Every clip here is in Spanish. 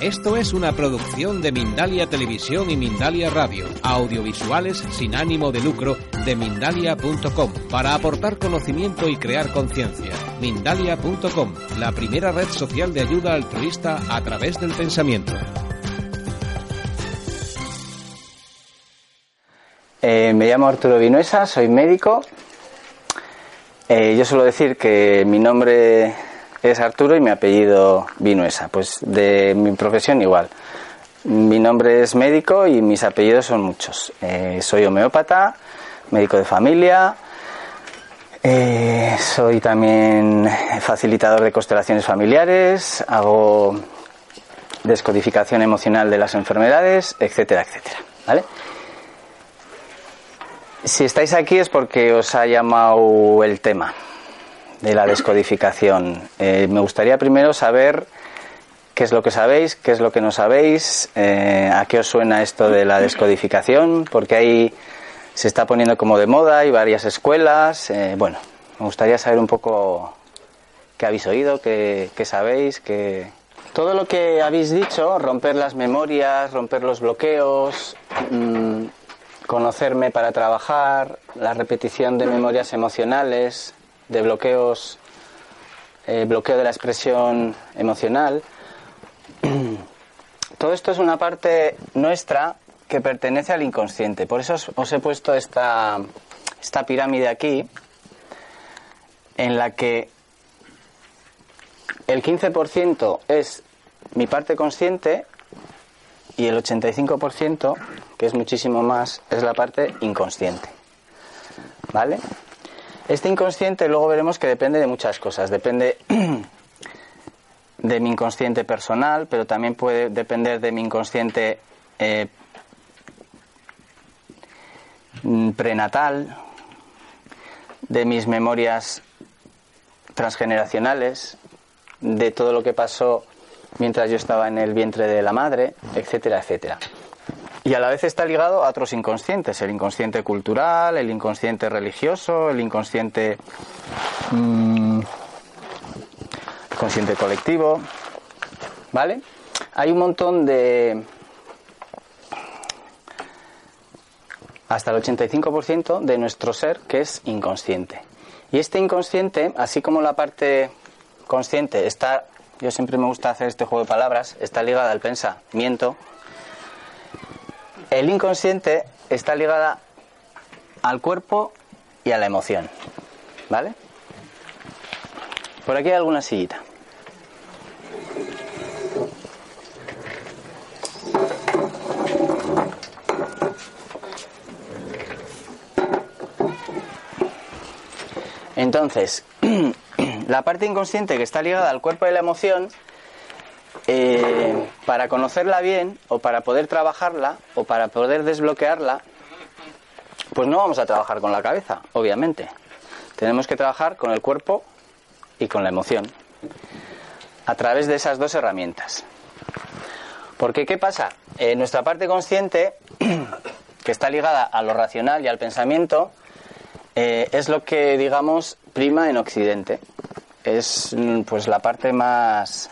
Esto es una producción de Mindalia Televisión y Mindalia Radio, audiovisuales sin ánimo de lucro de mindalia.com, para aportar conocimiento y crear conciencia. Mindalia.com, la primera red social de ayuda altruista a través del pensamiento. Eh, me llamo Arturo Vinuesa, soy médico. Eh, yo suelo decir que mi nombre es Arturo y mi apellido Vinuesa. Pues de mi profesión igual. Mi nombre es médico y mis apellidos son muchos. Eh, soy homeópata, médico de familia, eh, soy también facilitador de constelaciones familiares, hago descodificación emocional de las enfermedades, etcétera, etcétera. ¿Vale? Si estáis aquí es porque os ha llamado el tema de la descodificación. Eh, me gustaría primero saber qué es lo que sabéis, qué es lo que no sabéis, eh, a qué os suena esto de la descodificación, porque ahí se está poniendo como de moda, hay varias escuelas. Eh, bueno, me gustaría saber un poco qué habéis oído, qué, sabéis, qué... Todo lo que habéis dicho, romper las memorias, romper los bloqueos, mm, conocerme para trabajar, la repetición de memorias emocionales, de bloqueos, eh, bloqueo de la expresión emocional. Todo esto es una parte nuestra que pertenece al inconsciente. Por eso os, os he puesto esta, esta pirámide aquí, en la que el 15% es mi parte consciente y el 85%, que es muchísimo más, es la parte inconsciente. ¿Vale? Este inconsciente luego veremos que depende de muchas cosas. Depende de mi inconsciente personal, pero también puede depender de mi inconsciente eh, prenatal, de mis memorias transgeneracionales, de todo lo que pasó mientras yo estaba en el vientre de la madre, etcétera, etcétera. Y a la vez está ligado a otros inconscientes, el inconsciente cultural, el inconsciente religioso, el inconsciente mmm, consciente colectivo, ¿vale? Hay un montón de hasta el 85% de nuestro ser que es inconsciente. Y este inconsciente, así como la parte consciente está, yo siempre me gusta hacer este juego de palabras, está ligada al pensamiento, el inconsciente está ligada al cuerpo y a la emoción. ¿Vale? Por aquí hay alguna sillita. Entonces, la parte inconsciente que está ligada al cuerpo y a la emoción eh, para conocerla bien o para poder trabajarla o para poder desbloquearla, pues no vamos a trabajar con la cabeza, obviamente. Tenemos que trabajar con el cuerpo y con la emoción a través de esas dos herramientas. Porque, ¿qué pasa? Eh, nuestra parte consciente, que está ligada a lo racional y al pensamiento, eh, es lo que, digamos, prima en Occidente. Es mm, pues la parte más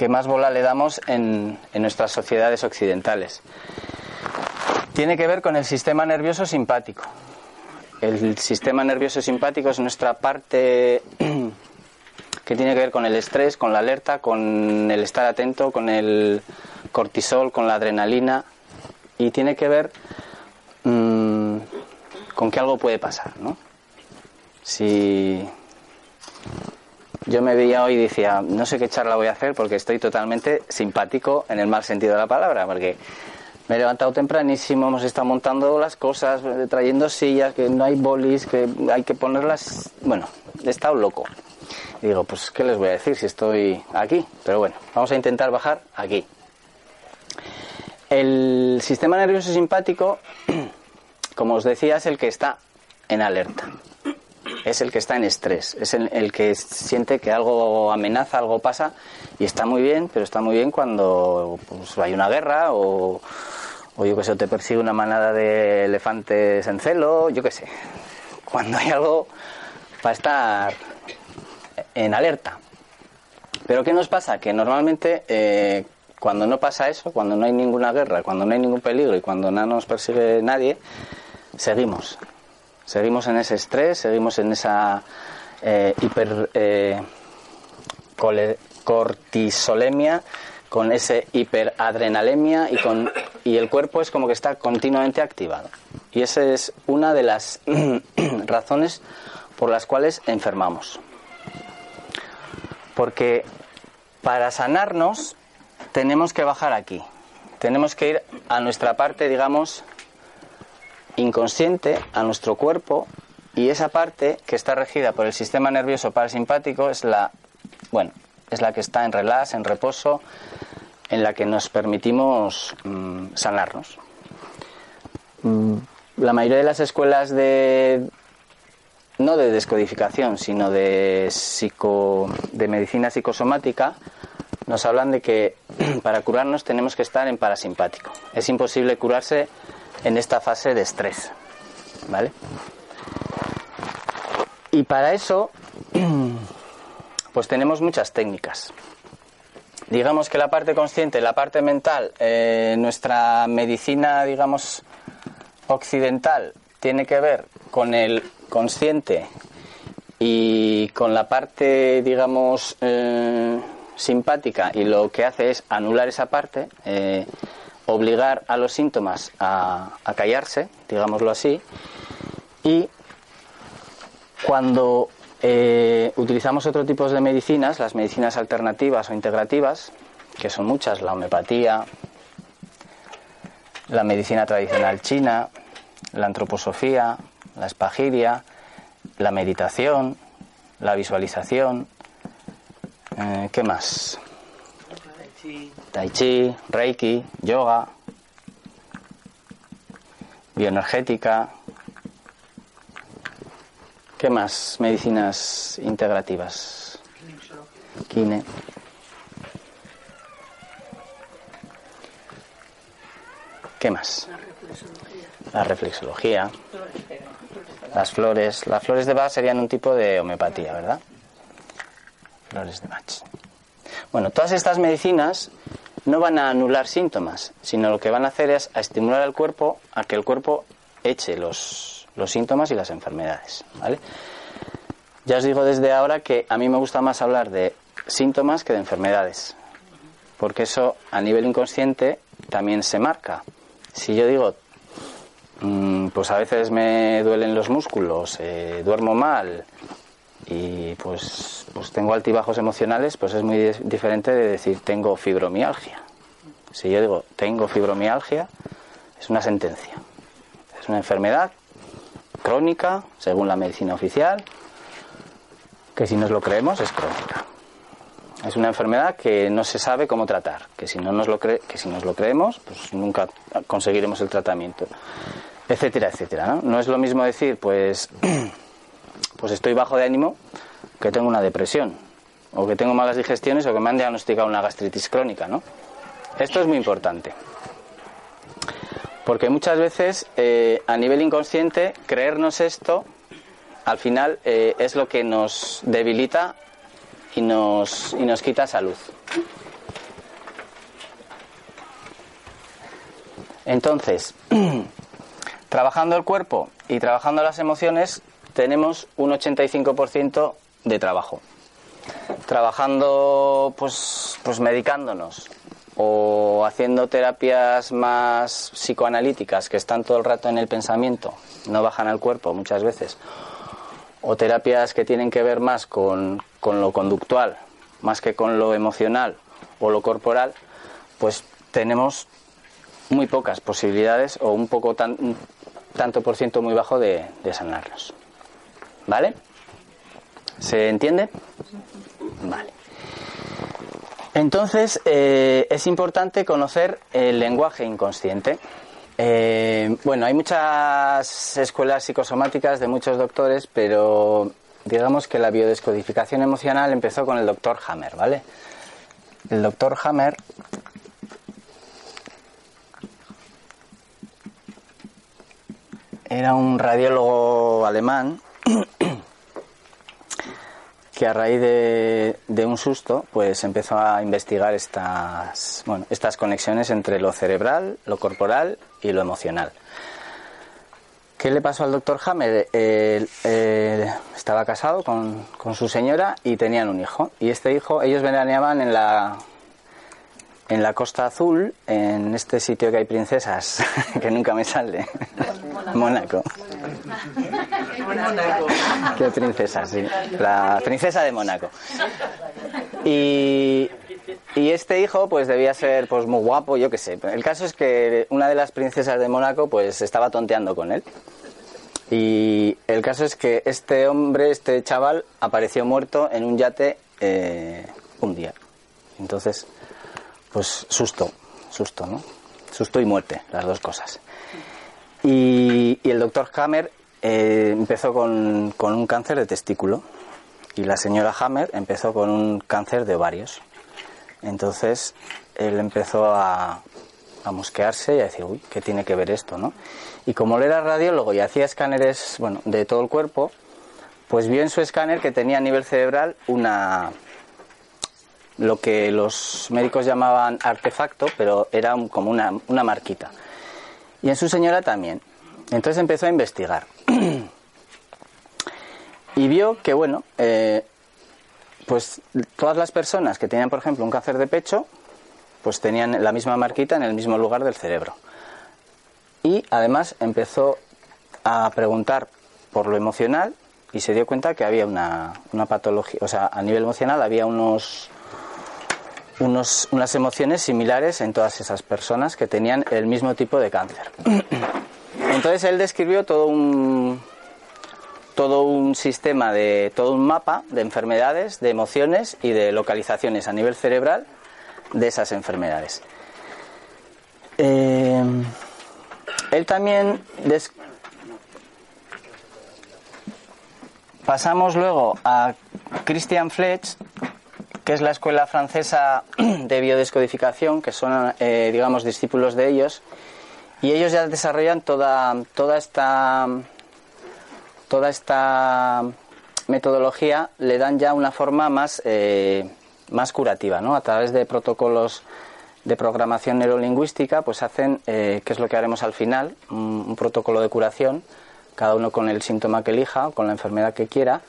que más bola le damos en, nuestras sociedades occidentales. Tiene que ver con el sistema nervioso simpático. El sistema nervioso simpático es nuestra parte que tiene que ver con el estrés, con la alerta, con el estar atento, con el cortisol, con la adrenalina y tiene que ver mmm, con que algo puede pasar, ¿no? Si yo me veía hoy y decía, no sé qué charla voy a hacer porque estoy totalmente simpático en el mal sentido de la palabra, porque me he levantado tempranísimo, hemos estado montando las cosas, trayendo sillas, que no hay bolis, que hay que ponerlas. Bueno, he estado loco. Digo, pues, ¿qué les voy a decir si estoy aquí? Pero bueno, vamos a intentar bajar aquí. El sistema nervioso simpático, como os decía, es el que está en alerta. Es el que está en estrés. Es el, que siente que algo amenaza, algo pasa. Y está muy bien, pero está muy bien cuando pues, hay una guerra o, o yo que sé, te persigue una manada de elefantes en celo, yo qué sé. Cuando hay algo para estar en alerta. Pero ¿qué nos pasa? Que normalmente eh, cuando no pasa eso, cuando no hay ninguna guerra, cuando no hay ningún peligro y cuando no nos persigue nadie, seguimos. Seguimos en ese estrés, seguimos en esa eh, hiper eh, cortisolemia, con ese hiperadrenalemia y, con, y el cuerpo es como que está continuamente activado. Y esa es una de las razones por las cuales enfermamos. Porque para sanarnos tenemos que bajar aquí. Tenemos que ir a nuestra parte, digamos, inconsciente, a nuestro cuerpo, y esa parte que está regida por el sistema nervioso parasimpático es la, bueno, es la que está en relax, en reposo, en la que nos permitimos mm, sanarnos. Mm, la mayoría de las escuelas de no de descodificación, sino de psico, de medicina psicosomática nos hablan de que para curarnos tenemos que estar en parasimpático. Es imposible curarse en esta fase de estrés. ¿Vale? Y para eso, pues tenemos muchas técnicas. Digamos que la parte consciente, la parte mental, eh, nuestra medicina, digamos, occidental, tiene que ver con el consciente y con la parte, digamos, eh, simpática y lo que hace es anular esa parte, eh, obligar a los síntomas a, callarse, digámoslo así, y cuando eh, utilizamos otro tipo de medicinas, las medicinas alternativas o integrativas, que son muchas, la homeopatía, la medicina tradicional china, la antroposofía, la espagiria, la meditación, la visualización, eh, ¿Qué más? Tai chi, Reiki, yoga, bioenergética. ¿Qué más? Medicinas integrativas. Kine. ¿Qué más? La reflexología. Las flores. Las flores de Bach serían un tipo de homeopatía, ¿verdad? flores de match. Bueno, todas estas medicinas no van a anular síntomas, sino lo que van a hacer es a estimular al cuerpo a que el cuerpo eche los, los síntomas y las enfermedades. ¿vale? Ya os digo desde ahora que a mí me gusta más hablar de síntomas que de enfermedades, porque eso a nivel inconsciente también se marca. Si yo digo, mm, pues a veces me duelen los músculos, eh, duermo mal, y pues, pues tengo altibajos emocionales, pues es muy diferente de decir tengo fibromialgia. Si yo digo tengo fibromialgia, es una sentencia. Es una enfermedad crónica, según la medicina oficial, que si nos lo creemos es crónica. Es una enfermedad que no se sabe cómo tratar, que si no nos lo, que si nos lo creemos, pues nunca conseguiremos el tratamiento, etcétera, etcétera. ¿no? no es lo mismo decir, pues pues estoy bajo de ánimo, que tengo una depresión, o que tengo malas digestiones, o que me han diagnosticado una gastritis crónica, ¿no? Esto es muy importante. Porque muchas veces, eh, a nivel inconsciente, creernos esto, al final, eh, es lo que nos debilita y nos, y nos quita salud. Entonces, trabajando el cuerpo y trabajando las emociones, tenemos un 85% de trabajo. Trabajando, pues, pues medicándonos o haciendo terapias más psicoanalíticas que están todo el rato en el pensamiento, no bajan al cuerpo muchas veces, o terapias que tienen que ver más con, con lo conductual, más que con lo emocional o lo corporal, pues tenemos muy pocas posibilidades o un poco tan, tanto por ciento muy bajo de, de sanarnos. ¿Vale? ¿Se entiende? Vale. Entonces, eh, es importante conocer el lenguaje inconsciente. Eh, bueno, hay muchas escuelas psicosomáticas de muchos doctores, pero digamos que la biodescodificación emocional empezó con el doctor Hammer, ¿vale? El doctor Hammer era un radiólogo alemán que a raíz de, un susto pues empezó a investigar estas, bueno, estas conexiones entre lo cerebral, lo corporal y lo emocional. ¿Qué le pasó al doctor Hammer? estaba casado con, con, su señora y tenían un hijo. Y este hijo, ellos veraneaban en la, en la Costa Azul, en este sitio que hay princesas, que nunca me sale. Mónaco. Qué princesa, sí. La princesa de Mónaco. Y, y este hijo, pues debía ser pues muy guapo, yo qué sé. El caso es que una de las princesas de Mónaco, pues estaba tonteando con él. Y el caso es que este hombre, este chaval, apareció muerto en un yate eh, un día. Entonces, pues susto, susto, ¿no? Susto y muerte, las dos cosas. Y, el doctor Hammer eh, empezó con, un cáncer de testículo y la señora Hammer empezó con un cáncer de ovarios. Entonces él empezó a, a mosquearse y a decir, uy, ¿qué tiene que ver esto, no? Y como él era radiólogo y hacía escáneres, bueno, de todo el cuerpo, pues vio en su escáner que tenía a nivel cerebral una, lo que los médicos llamaban artefacto, pero era como una, una marquita. Y en su señora también. Entonces empezó a investigar. y vio que, bueno, eh, pues todas las personas que tenían, por ejemplo, un cáncer de pecho, pues tenían la misma marquita en el mismo lugar del cerebro. Y además empezó a preguntar por lo emocional y se dio cuenta que había una, una patología, o sea, a nivel emocional había unos unas emociones similares en todas esas personas que tenían el mismo tipo de cáncer. Entonces él describió todo un todo un sistema de todo un mapa de enfermedades, de emociones y de localizaciones a nivel cerebral de esas enfermedades. Eh, él también pasamos luego a Christian Fletch que es la escuela francesa de biodescodificación, que son, eh, digamos, discípulos de ellos, y ellos ya desarrollan toda, toda esta toda esta metodología le dan ya una forma más, eh, más curativa, ¿no? A través de protocolos de programación neurolingüística, pues hacen, eh, que es lo que haremos al final, un, protocolo de curación, cada uno con el síntoma que elija con la enfermedad que quiera,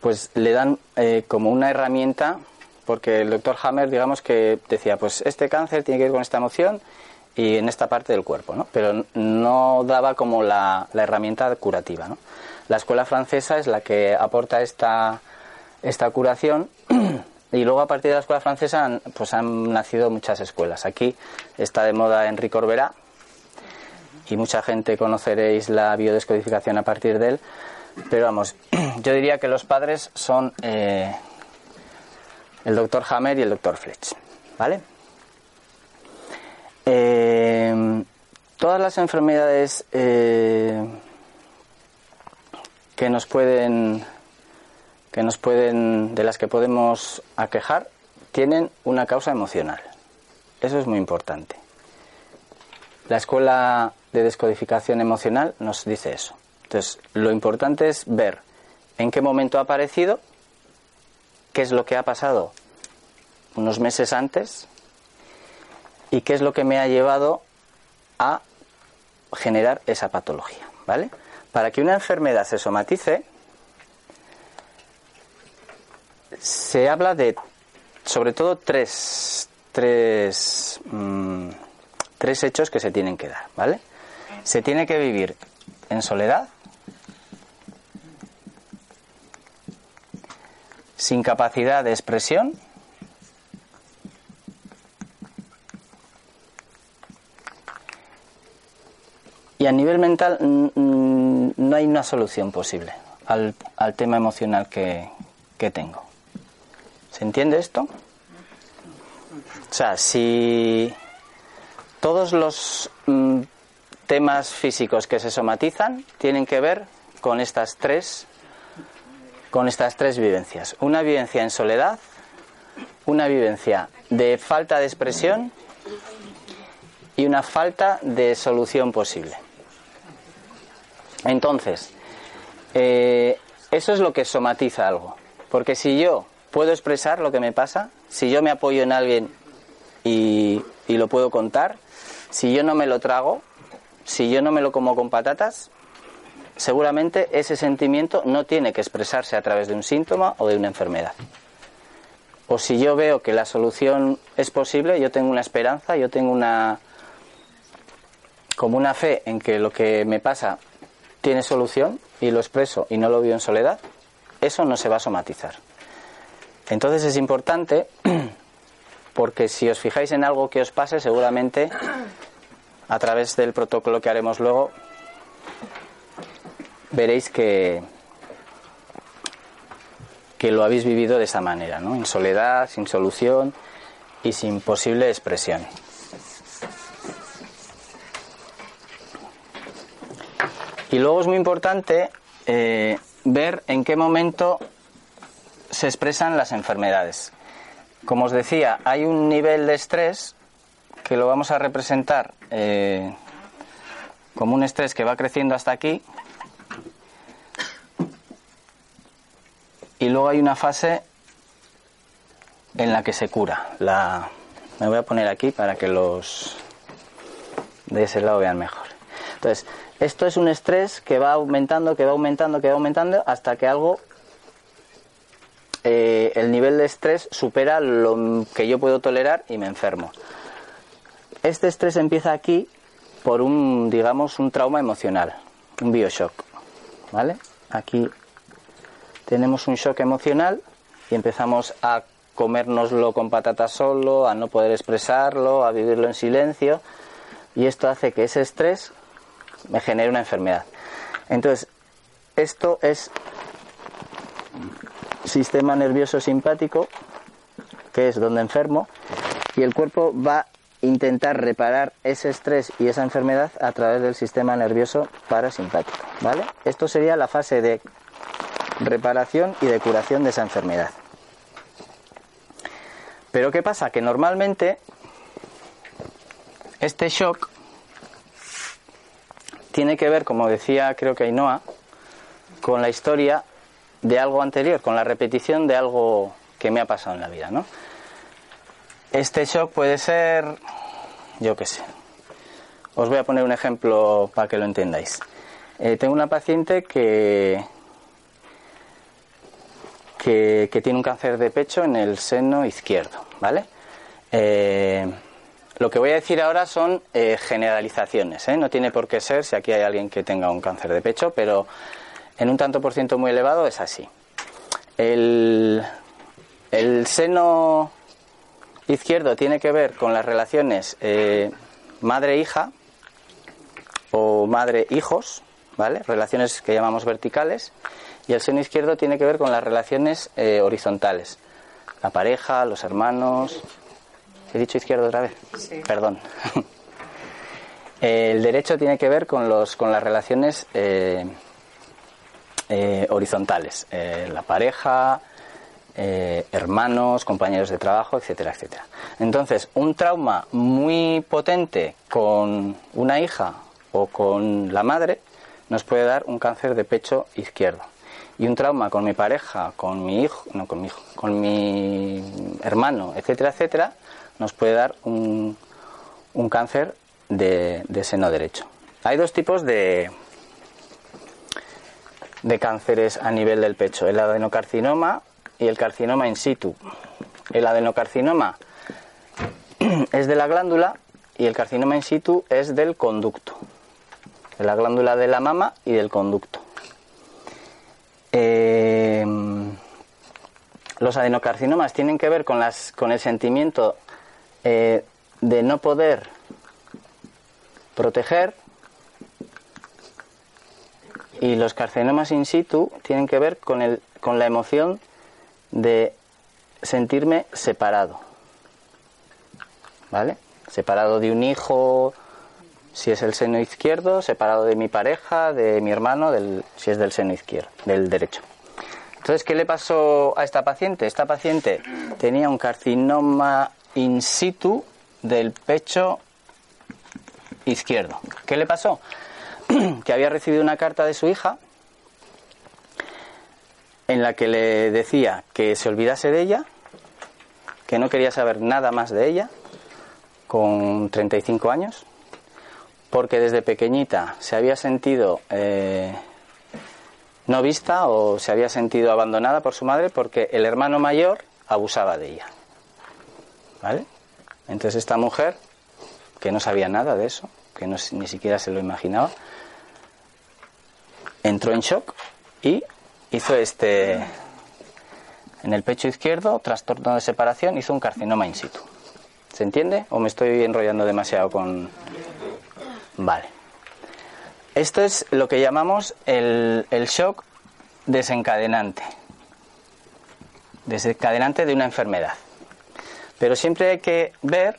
pues le dan eh, como una herramienta, porque el doctor Hammer, digamos que decía, pues este cáncer tiene que ir con esta emoción y en esta parte del cuerpo, ¿no? Pero no daba como la, herramienta curativa, ¿no? La escuela francesa es la que aporta esta, esta curación y luego a partir de la escuela francesa han, pues han nacido muchas escuelas. Aquí está de moda Enrique Orbera y mucha gente conoceréis la biodescodificación a partir de él, pero vamos, yo diría que los padres son eh, el doctor Hammer y el doctor Fletch. ¿Vale? Eh, todas las enfermedades eh, que nos pueden que nos pueden de las que podemos aquejar tienen una causa emocional. Eso es muy importante. La escuela de descodificación emocional nos dice eso. Entonces, lo importante es ver en qué momento ha aparecido, qué es lo que ha pasado unos meses antes y qué es lo que me ha llevado a generar esa patología, ¿vale? Para que una enfermedad se somatice, se habla de, sobre todo, tres, tres, mm, tres hechos que se tienen que dar, ¿vale? Se tiene que vivir en soledad, sin capacidad de expresión, y a nivel mental no hay una solución posible. al, tema emocional que, tengo. ¿Se entiende esto? O sea, si todos los mm, temas físicos que se somatizan tienen que ver con estas tres con estas tres vivencias. Una vivencia en soledad, una vivencia de falta de expresión y una falta de solución posible. Entonces, eh, eso es lo que somatiza algo. Porque si yo puedo expresar lo que me pasa, si yo me apoyo en alguien y, y lo puedo contar, si yo no me lo trago, si yo no me lo como con patatas, seguramente ese sentimiento no tiene que expresarse a través de un síntoma o de una enfermedad. O si yo veo que la solución es posible, yo tengo una esperanza, yo tengo una como una fe en que lo que me pasa tiene solución y lo expreso y no lo veo en soledad, eso no se va a somatizar. Entonces es importante porque si os fijáis en algo que os pase, seguramente a través del protocolo que haremos luego veréis que que lo habéis vivido de esa manera, ¿no? En soledad, sin solución y sin posible expresión. Y luego es muy importante eh, ver en qué momento se expresan las enfermedades. Como os decía, hay un nivel de estrés que lo vamos a representar eh, como un estrés que va creciendo hasta aquí. Y luego hay una fase en la que se cura. La, me voy a poner aquí para que los de ese lado vean mejor. Entonces, esto es un estrés que va aumentando, que va aumentando, que va aumentando hasta que algo, eh, el nivel de estrés supera lo que yo puedo tolerar y me enfermo. Este estrés empieza aquí por un, digamos, un trauma emocional, un bioshock, ¿vale? Aquí tenemos un shock emocional y empezamos a comérnoslo con patatas solo, a no poder expresarlo, a vivirlo en silencio y esto hace que ese estrés me genera una enfermedad. Entonces, esto es sistema nervioso simpático, que es donde enfermo, y el cuerpo va a intentar reparar ese estrés y esa enfermedad a través del sistema nervioso parasimpático, ¿vale? Esto sería la fase de reparación y de curación de esa enfermedad. Pero ¿qué pasa? Que normalmente este shock tiene que ver, como decía creo que Ainhoa, con la historia de algo anterior, con la repetición de algo que me ha pasado en la vida, ¿no? Este shock puede ser, yo qué sé. Os voy a poner un ejemplo para que lo entendáis. Eh, tengo una paciente que, que, tiene un cáncer de pecho en el seno izquierdo, ¿vale? Eh, lo que voy a decir ahora son eh, generalizaciones, ¿eh? no tiene por qué ser si aquí hay alguien que tenga un cáncer de pecho, pero en un tanto por ciento muy elevado es así. El, seno izquierdo tiene que ver con las relaciones eh, madre-hija o madre-hijos, ¿vale? Relaciones que llamamos verticales. Y el seno izquierdo tiene que ver con las relaciones horizontales. La pareja, los hermanos, ¿He dicho izquierdo otra vez? Sí. Perdón. El derecho tiene que ver con, los, con las relaciones eh, eh, horizontales. Eh, la pareja, hermanos, compañeros de trabajo, etcétera, etcétera. Entonces, un trauma muy potente con una hija o con la madre nos puede dar un cáncer de pecho izquierdo. Y un trauma con mi pareja, con mi hijo, no con mi hijo, con mi hermano, etcétera, etcétera, nos puede dar un, un cáncer de, seno derecho. Hay dos tipos de, de cánceres a nivel del pecho, el adenocarcinoma y el carcinoma in situ. El adenocarcinoma es de la glándula y el carcinoma in situ es del conducto, de la glándula de la mama y del conducto. Eh, los adenocarcinomas tienen que ver con, las, con el sentimiento eh, de no poder proteger Y los carcinomas in situ tienen que ver con, el, con la emoción de sentirme separado. ¿Vale? Separado de un hijo, si es el seno izquierdo, separado de mi pareja, de mi hermano, si es del seno izquierdo, del derecho. Entonces, ¿qué le pasó a esta paciente? Esta paciente tenía un carcinoma in situ del pecho izquierdo. ¿Qué le pasó? que había recibido una carta de su hija en la que le decía que se olvidase de ella, que no quería saber nada más de ella, con 35 años, porque desde pequeñita se había sentido eh, no vista o se había sentido abandonada por su madre porque el hermano mayor abusaba de ella. ¿Vale? Entonces esta mujer, que no sabía nada de eso, que ni siquiera se lo imaginaba, entró en shock y hizo este, en el pecho izquierdo, trastorno de separación, hizo un carcinoma in situ. ¿Se entiende? ¿O me estoy enrollando demasiado con...? Vale. Esto es lo que llamamos el, el shock desencadenante. Desencadenante de una enfermedad. Pero siempre hay que ver,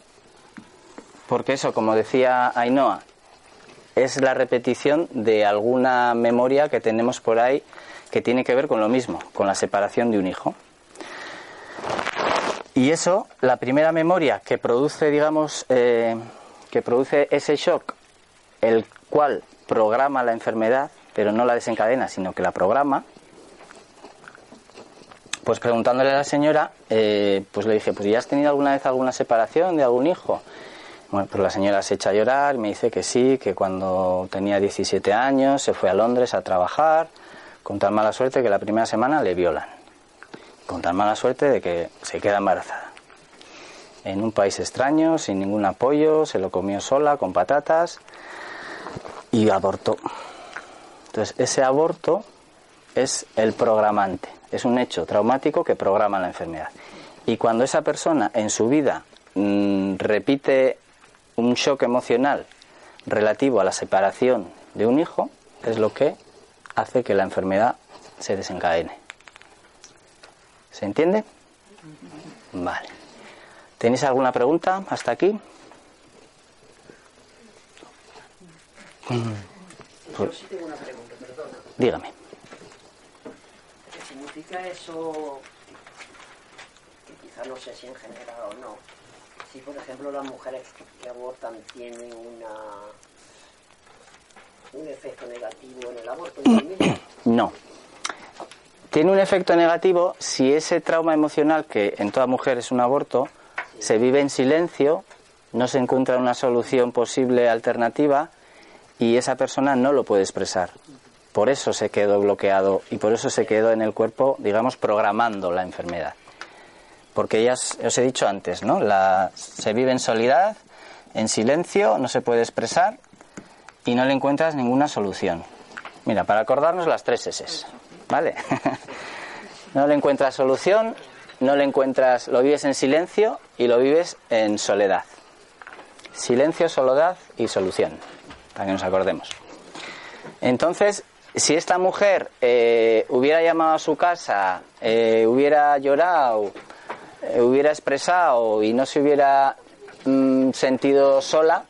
porque eso, como decía Ainhoa, es la repetición de alguna memoria que tenemos por ahí que tiene que ver con lo mismo, con la separación de un hijo. Y eso, la primera memoria que produce, digamos, eh, que produce ese shock, el cual programa la enfermedad, pero no la desencadena, sino que la programa, pues preguntándole a la señora, eh, pues le dije, pues ¿ya has tenido alguna vez alguna separación de algún hijo? Bueno, pues la señora se echa a llorar, me dice que sí, que cuando tenía 17 años se fue a Londres a trabajar, con tan mala suerte que la primera semana le violan, con tan mala suerte de que se queda embarazada. En un país extraño, sin ningún apoyo, se lo comió sola, con patatas, y abortó. Entonces, ese aborto es el programante, es un hecho traumático que programa la enfermedad. Y cuando esa persona en su vida mm, repite un shock emocional relativo a la separación de un hijo es lo que hace que la enfermedad se desencadene. ¿Se entiende? Vale. ¿Tenéis alguna pregunta hasta aquí? Yo sí tengo una pregunta, perdona. Dígame. ¿Qué significa eso? Que quizá no sé si en general o no. Si, por ejemplo, las mujeres que abortan tienen una un efecto negativo en el aborto. No. Tiene un efecto negativo si ese trauma emocional, que en toda mujer es un aborto, se vive en silencio, no se encuentra una solución posible alternativa y esa persona no lo puede expresar. Por eso se quedó bloqueado y por eso se quedó en el cuerpo, digamos, programando la enfermedad. Porque ya os he dicho antes, ¿no? La, se vive en soledad, en silencio, no se puede expresar y no le encuentras ninguna solución. Mira, para acordarnos las tres S, ¿vale? no le encuentras solución, no le encuentras, lo vives en silencio y lo vives en soledad. Silencio, soledad y solución, para que nos acordemos. Entonces, si esta mujer eh, hubiera llamado a su casa, eh, hubiera llorado, eh, hubiera expresado y no se hubiera mm, sentido sola,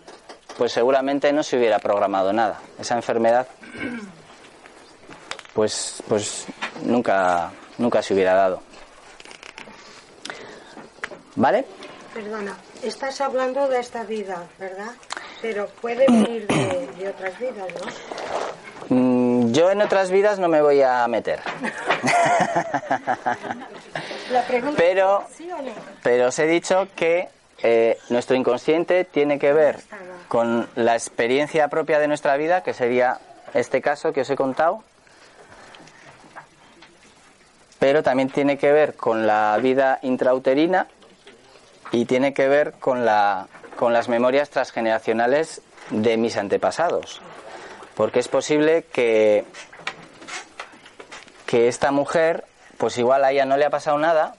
pues seguramente no se hubiera programado nada. Esa enfermedad, pues, pues nunca, nunca se hubiera dado. ¿Vale? Perdona, estás hablando de esta vida, ¿verdad? Pero puede venir de, de otras vidas, ¿no? Mm, Yo en otras vidas no me voy a meter. La pregunta Pero, es ¿sí o no? pero os he dicho que eh, nuestro inconsciente tiene que ver con la experiencia propia de nuestra vida, que sería este caso que os he contado, pero también tiene que ver con la vida intrauterina y tiene que ver con, la, con las memorias transgeneracionales de mis antepasados. Porque es posible que, que esta mujer, pues igual a ella no le ha pasado nada,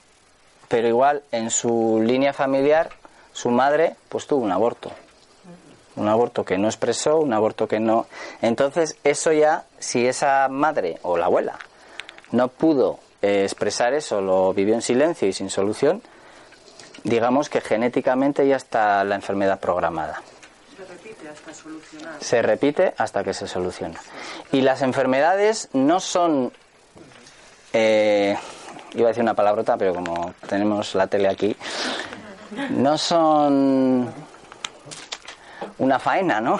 pero igual en su línea familiar, su madre, pues tuvo un aborto. un aborto que no expresó, un aborto que no. Entonces, eso ya, si esa madre o la abuela no pudo eh, expresar eso, lo vivió en silencio y sin solución, digamos que genéticamente ya está la enfermedad programada. Se repite hasta solucionar. Se repite hasta que se soluciona. Y las enfermedades no son. eh, iba a decir una palabrota, pero como tenemos la tele aquí, no son una faena, ¿no?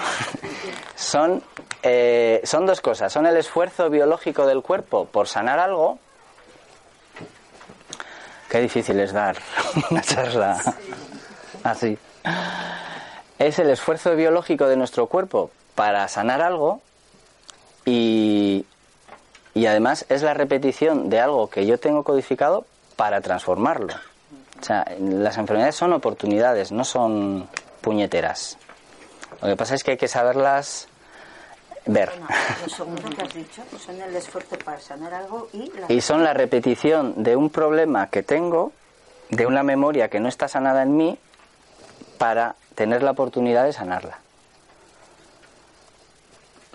Son, eh, son dos cosas. Son el esfuerzo biológico del cuerpo por sanar algo. Qué difícil es dar una charla así. Es el esfuerzo biológico de nuestro cuerpo para sanar algo y, y además es la repetición de algo que yo tengo codificado para transformarlo. O sea, las enfermedades son oportunidades, no son puñeteras. Lo que pasa es que hay que saberlas ver. Bueno, lo segundo que has dicho pues son el esfuerzo para sanar algo y la Y son la repetición de un problema que tengo, de una memoria que no está sanada en mí, para tener la oportunidad de sanarla.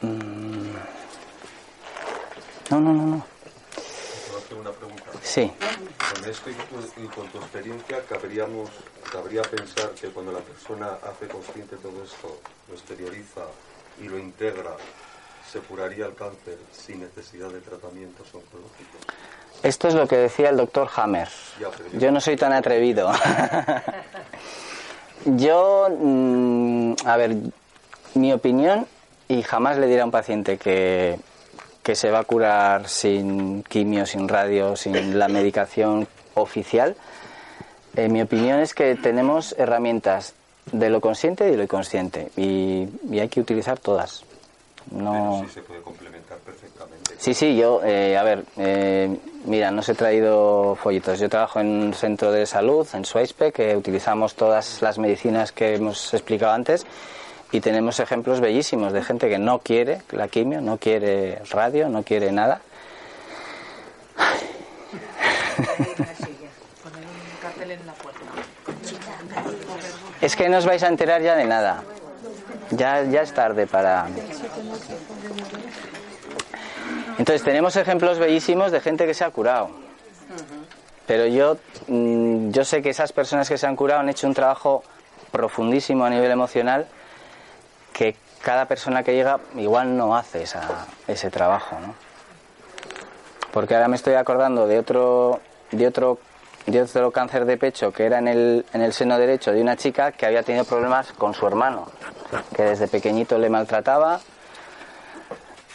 Mm. No, no, no, no. ¿Puedo hacer una pregunta? Sí. Con esto y con, y con tu experiencia, cabríamos, cabría pensar que cuando la persona hace consciente todo esto, lo exterioriza y lo integra, se curaría el cáncer sin necesidad de tratamientos oncológicos. Esto es lo que decía el doctor Hammer. Yo no soy tan atrevido. Yo, mm, a ver, mi opinión, y jamás le diré a un paciente que, que se va a curar sin quimio, sin radio, sin la medicación oficial, eh, mi opinión es que tenemos herramientas de lo consciente y de lo inconsciente, y, y hay que utilizar todas. No... Pero sí se puede complementar perfectamente. Sí, sí, yo, eh, a ver, eh, mira, no os he traído folletos. Yo trabajo en un centro de salud, en Suaispe, que utilizamos todas las medicinas que hemos explicado antes y tenemos ejemplos bellísimos de gente que no quiere la quimio, no quiere radio, no quiere nada. Poner un cartel en la puerta. Es que no os vais a enterar ya de nada. Ya, ya es tarde para... Entonces tenemos ejemplos bellísimos de gente que se ha curado. Pero yo, mm, yo sé que esas personas que se han curado han hecho un trabajo profundísimo a nivel emocional que cada persona que llega igual no hace esa- ese trabajo, ¿no? Porque ahora me estoy acordando de otro, de otro, de otro cáncer de pecho que era en el, en el seno derecho de una chica que había tenido problemas con su hermano, que desde pequeñito le maltrataba.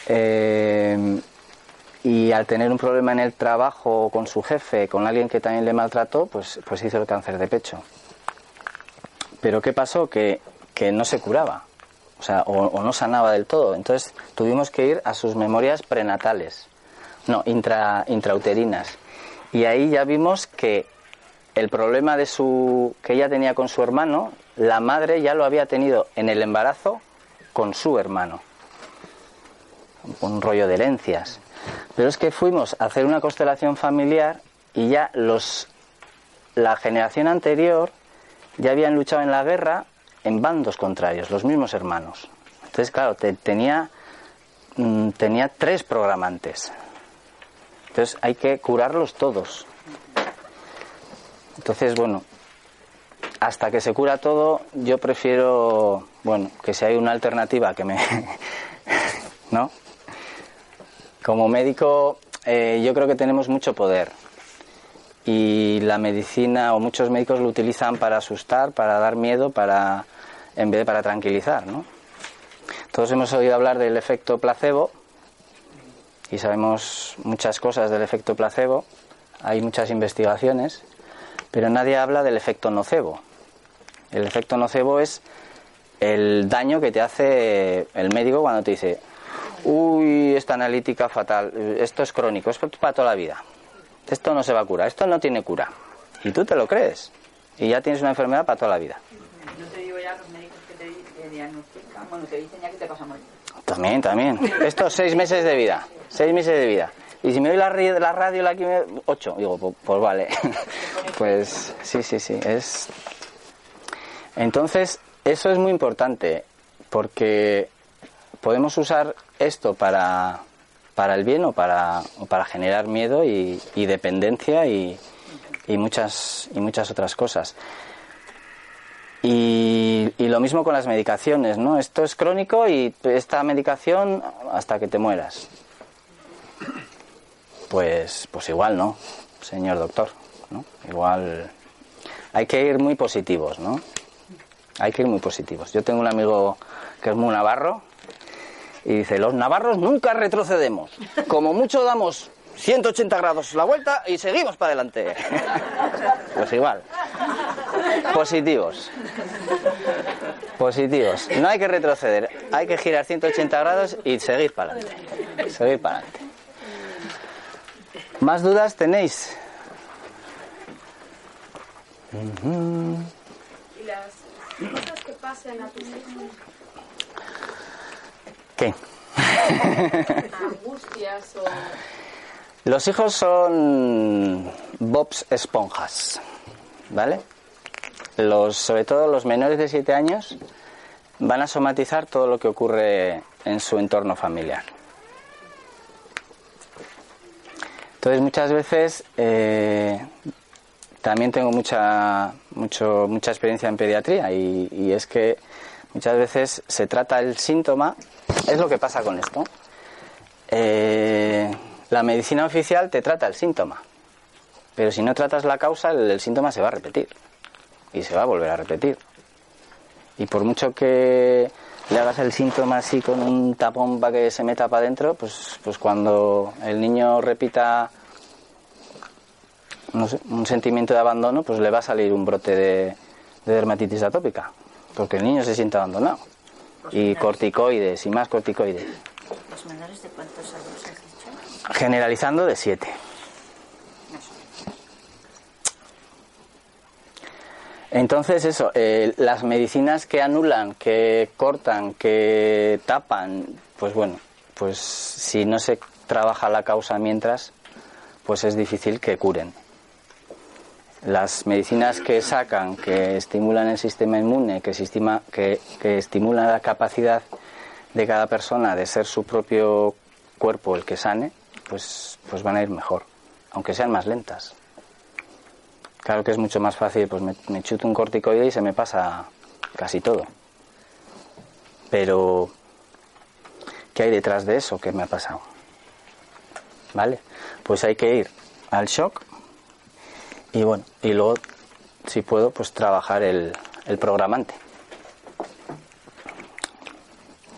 eh, y al tener un problema en el trabajo con su jefe, con alguien que también le maltrató, pues, pues hizo el cáncer de pecho. Pero ¿qué pasó? Que, que no se curaba, o sea, o, o no sanaba del todo. Entonces tuvimos que ir a sus memorias prenatales, no, intra, intrauterinas. Y ahí ya vimos que el problema de su, que ella tenía con su hermano, la madre ya lo había tenido en el embarazo con su hermano. Un rollo de herencias. Pero es que fuimos a hacer una constelación familiar y ya los la generación anterior ya habían luchado en la guerra en bandos contrarios, los mismos hermanos. Entonces, claro, te- tenía, mm, tenía tres programantes. Entonces hay que curarlos todos. Entonces, bueno, hasta que se cura todo, yo prefiero, bueno, que si hay una alternativa que me... ¿No? Como médico, eh, yo creo que tenemos mucho poder. Y la medicina, o muchos médicos lo utilizan para asustar, para dar miedo, para en vez de para tranquilizar, ¿no? Todos hemos oído hablar del efecto placebo y sabemos muchas cosas del efecto placebo. Hay muchas investigaciones, pero nadie habla del efecto nocebo. El efecto nocebo es el daño que te hace el médico cuando te dice, uy, esta analítica fatal, esto es crónico, es para toda la vida. Esto no se va a curar, esto no tiene cura. Y tú te lo crees. Y ya tienes una enfermedad para toda la vida. No te digo ya los médicos que te, te diagnostican, bueno, te dicen ya que te vas a morir. También, también. Estos seis meses de vida. Seis meses de vida. Y si me doy la, la radio, la quimio, ocho. Digo, pues, pues vale. Pues sí, sí, sí. Es... Entonces, eso es muy importante. porque podemos usar esto para, para el bien o para, o para generar miedo y, y dependencia y, y, muchas, y muchas otras cosas. Y, y lo mismo con las medicaciones, ¿no? Esto es crónico y esta medicación hasta que te mueras. Pues, pues igual, ¿no? Señor doctor, ¿no? Igual hay que ir muy positivos, ¿no? Hay que ir muy positivos. Yo tengo un amigo que es muy navarro y dice, los navarros nunca retrocedemos. Como mucho damos 180 grados la vuelta y seguimos para adelante. Pues igual. Positivos. Positivos. No hay que retroceder. Hay que girar 180 grados y seguir para adelante. Seguir para adelante. ¿Más dudas tenéis? Y las cosas que pasen a tus hijos, ¿Qué? angustias o Los hijos son bobs esponjas, ¿vale? Los, sobre todo los menores de 7 años van a somatizar todo lo que ocurre en su entorno familiar. Entonces muchas veces eh, también tengo mucha, mucho, mucha experiencia en pediatría y, es que muchas veces se trata el síntoma, es lo que pasa con esto. Eh, la medicina oficial te trata el síntoma, pero si no tratas la causa, el síntoma se va a repetir y se va a volver a repetir. Y por mucho que le hagas el síntoma así con un tapón para que se meta para adentro, pues, pues cuando el niño repita no sé, un sentimiento de abandono, pues le va a salir un brote de, de dermatitis atópica, porque el niño se siente abandonado. Y corticoides, y más corticoides. ¿Los menores de cuántos años has dicho? Generalizando de 7. Entonces eso, eh, las medicinas que anulan, que cortan, que tapan, pues bueno, pues si no se trabaja la causa mientras, pues es difícil que curen. Las medicinas que sacan, que estimulan el sistema inmune, que, sistema, que, que estimulan la capacidad de cada persona de ser su propio cuerpo el que sane, pues, pues van a ir mejor, aunque sean más lentas. Claro que es mucho más fácil, pues me, me chuto un corticoide y se me pasa casi todo. Pero, ¿qué hay detrás de eso que me ha pasado? ¿Vale? Pues hay que ir al shock y bueno, y luego, si puedo, pues trabajar el, el programante.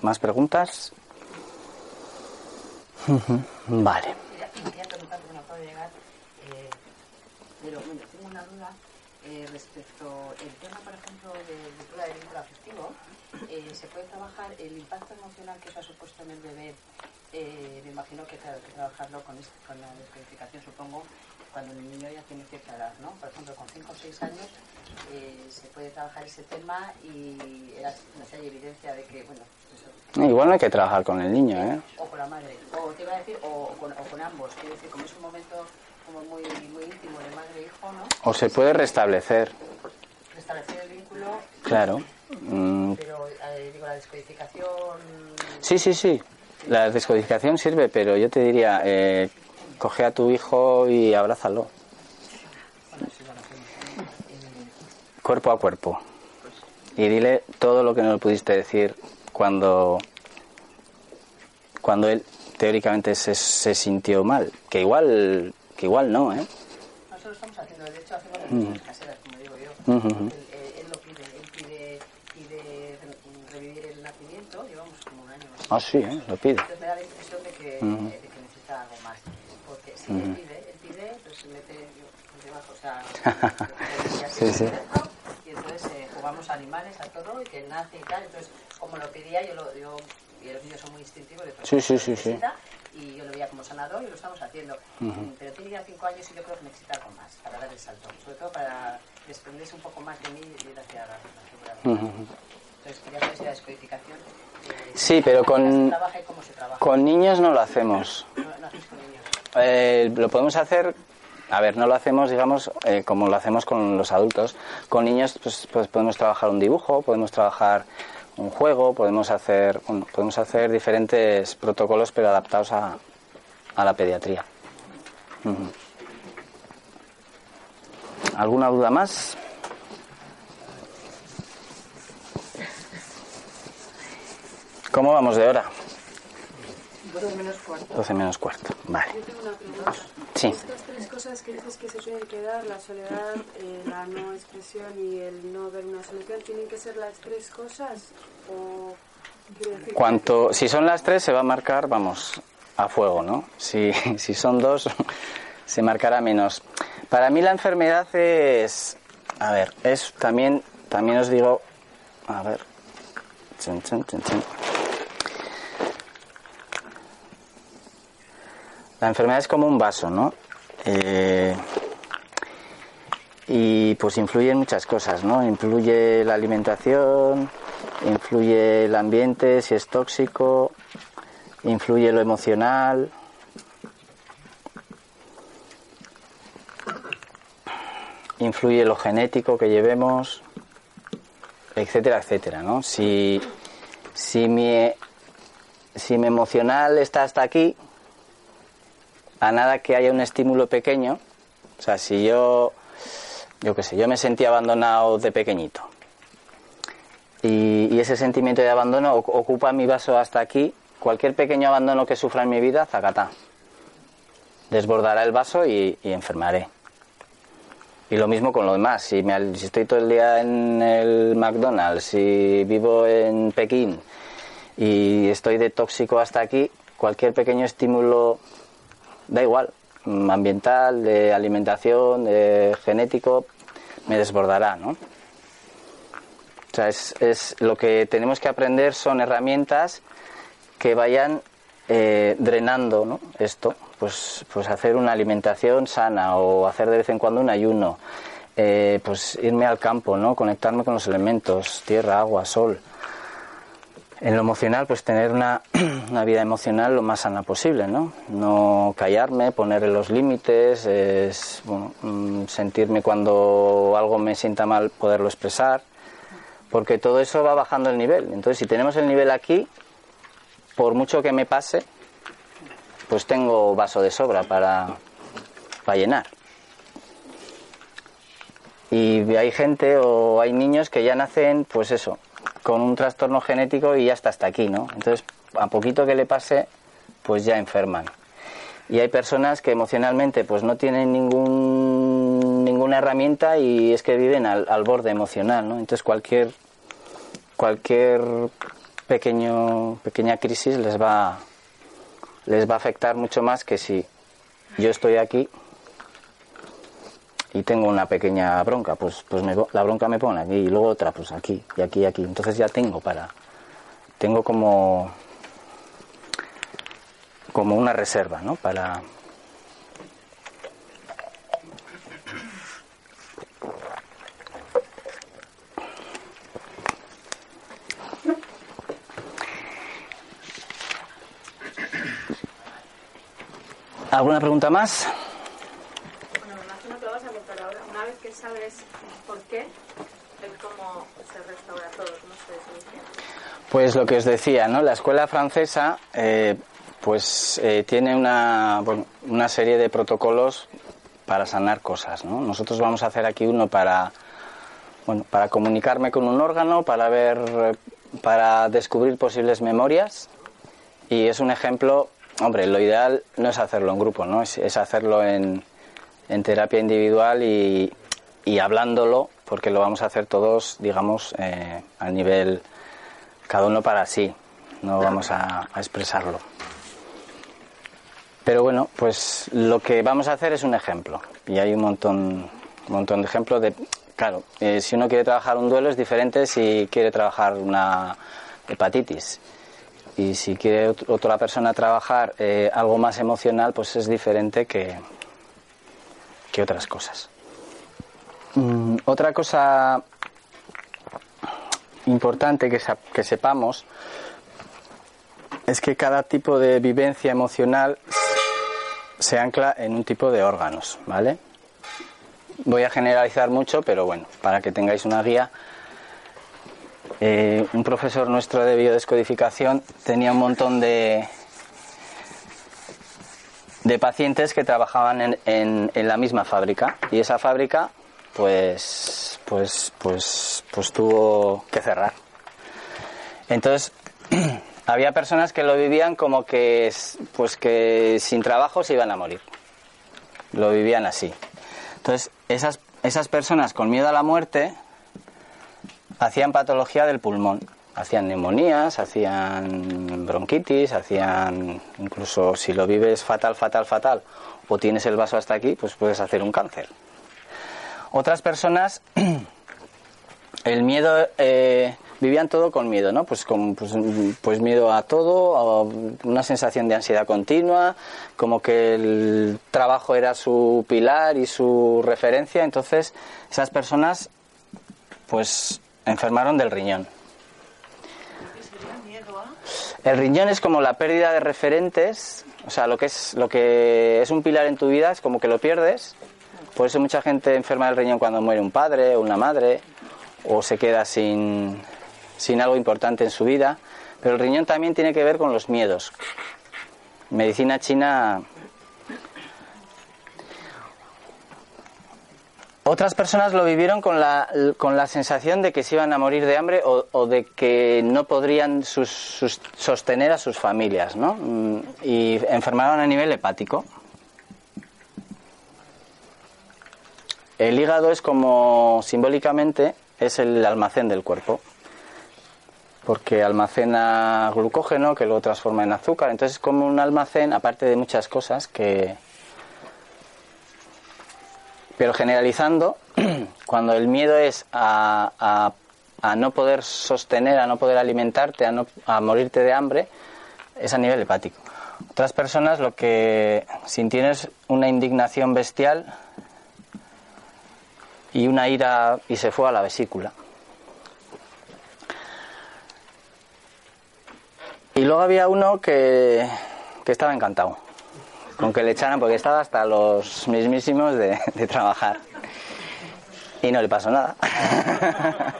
¿Más preguntas? Vale. Mira, quería preguntar porque no acabo de llegar, eh, pero bueno, tengo una duda eh, respecto al tema, por ejemplo, de ruptura del vínculo afectivo. Eh, ¿Se puede trabajar el impacto emocional que eso ha supuesto en el bebé? Eh, me imagino que claro, hay que trabajarlo con, este- con la descodificación, supongo, cuando el niño ya tiene cierta edad, ¿no? Por ejemplo, con 5 o 6 años eh, se puede trabajar ese tema y no sé, hay evidencia de que, bueno, eso, Igual no hay que trabajar con el niño, ¿eh? o con la madre, o te iba a decir, o, o con, o con ambos, quiero decir, como es un momento como muy, muy íntimo de madre e hijo, ¿no? O se puede restablecer, Restablecer el vínculo, claro. Mm, pero eh, digo, la descodificación, Sí, sí, sí. La descodificación sirve, pero yo te diría, eh, coge a tu hijo y abrázalo. Cuerpo a cuerpo. Y dile todo lo que no le pudiste decir cuando, cuando él teóricamente se, se sintió mal. Que igual, que igual no, ¿eh? nosotros estamos haciendo, de hecho hacemos cosas caseras, como digo yo. Ujú, ujú. Él, él lo pide, él pide, pide re- revivir el nacimiento, llevamos como un año. Ah, sí, ¿eh? Lo pide. Entonces me da la impresión de que, Ujú. de que necesita algo más. Porque si Ujú. él pide, él pide, entonces se mete yo, debajo, o sea, Sí, sí. dentro, y entonces eh, jugamos a animales, a todo, y que nace y tal. Entonces, como lo pedía, yo lo. Yo, y los niños son muy instintivos, de Sí, sí, sí, sí. Y yo lo veía como sanador y lo estamos haciendo. Pero tiene ya cinco años y yo creo que necesita algo más para dar el salto, sobre todo para desprenderse un poco más de mí y ir hacia la, figura. Entonces, quería saber si la descodificación. eh, Sí, pero se con, trabaja y cómo se trabaja. con niños no lo hacemos. No, no hacéis con niños. Eh, lo podemos hacer, a ver, no lo hacemos, digamos, eh, como lo hacemos con los adultos. Con niños, pues, pues podemos trabajar un dibujo, podemos trabajar un juego, podemos hacer, podemos hacer diferentes protocolos pero adaptados a, a la pediatría. ¿Alguna duda más? ¿Cómo vamos de hora? 12 menos cuarto. 12 menos cuarto. Vale. Yo tengo una pregunta. Sí. Estas tres cosas que dices que se tienen que dar, la soledad, eh, la no expresión y el no ver una solución, ¿tienen que ser las tres cosas? ¿O decir Cuanto, si son las tres, se va a marcar, vamos, a fuego, ¿no? Si, si son dos, se marcará menos. Para mí la enfermedad es, a ver, es también, también os digo, a ver, chun, chun, chun, La enfermedad es como un vaso, ¿no? Eh, y pues influye en muchas cosas, ¿no? Influye la alimentación, influye el ambiente, si es tóxico, influye lo emocional. Influye lo genético que llevemos, etcétera, etcétera, ¿no? Si, si, mi, si mi emocional está hasta aquí, a nada que haya un estímulo pequeño, o sea, si yo, yo qué sé, yo me sentí abandonado de pequeñito y, ese sentimiento de abandono oc- ocupa mi vaso hasta aquí, cualquier pequeño abandono que sufra en mi vida, zacatá, desbordará el vaso y, enfermaré. Y lo mismo con lo demás, si, me si estoy todo el día en el McDonald's, si vivo en Pekín y estoy de tóxico hasta aquí, cualquier pequeño estímulo da igual, mm, ambiental, de alimentación, de genético, me desbordará, ¿no? O sea, es, es lo que tenemos que aprender son herramientas que vayan eh, drenando ¿no? esto, pues, pues hacer una alimentación sana o hacer de vez en cuando un ayuno, eh, pues irme al campo, ¿no? conectarme con los elementos, tierra, agua, sol. En lo emocional, pues tener una, una vida emocional lo más sana posible, ¿no? No callarme, poner los límites, es, bueno, mm, sentirme cuando algo me sienta mal, poderlo expresar, porque todo eso va bajando el nivel. Entonces, si tenemos el nivel aquí, por mucho que me pase, pues tengo vaso de sobra para, para llenar. Y hay gente o hay niños que ya nacen, pues eso, con un trastorno genético y ya está hasta aquí, ¿no? Entonces, a poquito que le pase, pues ya enferman. Y hay personas que emocionalmente pues no tienen ningún, ninguna herramienta y es que viven al, borde emocional, ¿no? Entonces cualquier cualquier pequeño pequeña crisis les va les va a afectar mucho más que si yo estoy aquí y tengo una pequeña bronca, pues pues me- la bronca me pone aquí y luego otra pues aquí y aquí y aquí. Entonces ya tengo para tengo como como una reserva, ¿no? Para ¿Alguna pregunta más? Bueno, me imagino que lo vas a contar ahora. Una vez que sabes por qué, cómo se restaura todo. Pues lo que os decía, ¿no? La escuela francesa, eh, pues eh, tiene una, bueno, una serie de protocolos para sanar cosas, ¿no? Nosotros vamos a hacer aquí uno para, bueno, para comunicarme con un órgano, para ver, para descubrir posibles memorias y es un ejemplo, hombre, lo ideal no es hacerlo en grupo, ¿no? Es, es hacerlo en, en terapia individual y, y hablándolo, porque lo vamos a hacer todos, digamos, eh, a nivel cada uno para sí, no vamos a, a expresarlo. Pero bueno, pues lo que vamos a hacer es un ejemplo y hay un montón, un montón de ejemplos de, claro, eh, si uno quiere trabajar un duelo es diferente si quiere trabajar una hepatitis y si quiere ot- otra persona trabajar eh, algo más emocional, pues es diferente que, que otras cosas. Mm, otra cosa importante que, sepamos es que cada tipo de vivencia emocional se ancla en un tipo de órganos, ¿vale? Voy a generalizar mucho, pero bueno, para que tengáis una guía. eh, un profesor nuestro de biodescodificación tenía un montón de, de pacientes que trabajaban en, en la misma fábrica y esa fábrica pues pues pues pues tuvo que cerrar. Entonces había personas que lo vivían como que pues que sin trabajo se iban a morir. Lo vivían así. Entonces esas esas personas con miedo a la muerte hacían patología del pulmón. Hacían neumonías, hacían bronquitis, hacían incluso si lo vives fatal, fatal, fatal o tienes el vaso hasta aquí, pues puedes hacer un cáncer. Otras personas, el miedo, eh, vivían todo con miedo, ¿no? Pues, con, pues, pues miedo a todo, a una sensación de ansiedad continua, como que el trabajo era su pilar y su referencia, entonces esas personas pues enfermaron del riñón. El riñón es como la pérdida de referentes, o sea, lo que es lo que es un pilar en tu vida es como que lo pierdes. Por eso mucha gente enferma del riñón cuando muere un padre o una madre o se queda sin, sin algo importante en su vida. Pero el riñón también tiene que ver con los miedos. Medicina china Otras personas lo vivieron con la, con la sensación de que se iban a morir de hambre o, de que no podrían sus, sostener a sus familias, ¿no? Mm, y enfermaron a nivel hepático. El hígado es como, simbólicamente, es el almacén del cuerpo, porque almacena glucógeno que luego transforma en azúcar, entonces es como un almacén, aparte de muchas cosas que, pero generalizando, cuando el miedo es a, a, a, no poder sostener, a no poder alimentarte, a, no, a morirte de hambre, es a nivel hepático. Otras personas lo que si tienes una indignación bestial y una ira y se fue a la vesícula. Y luego había uno que, que estaba encantado con que le echaran porque estaba hasta los mismísimos de, de trabajar. Y no le pasó nada.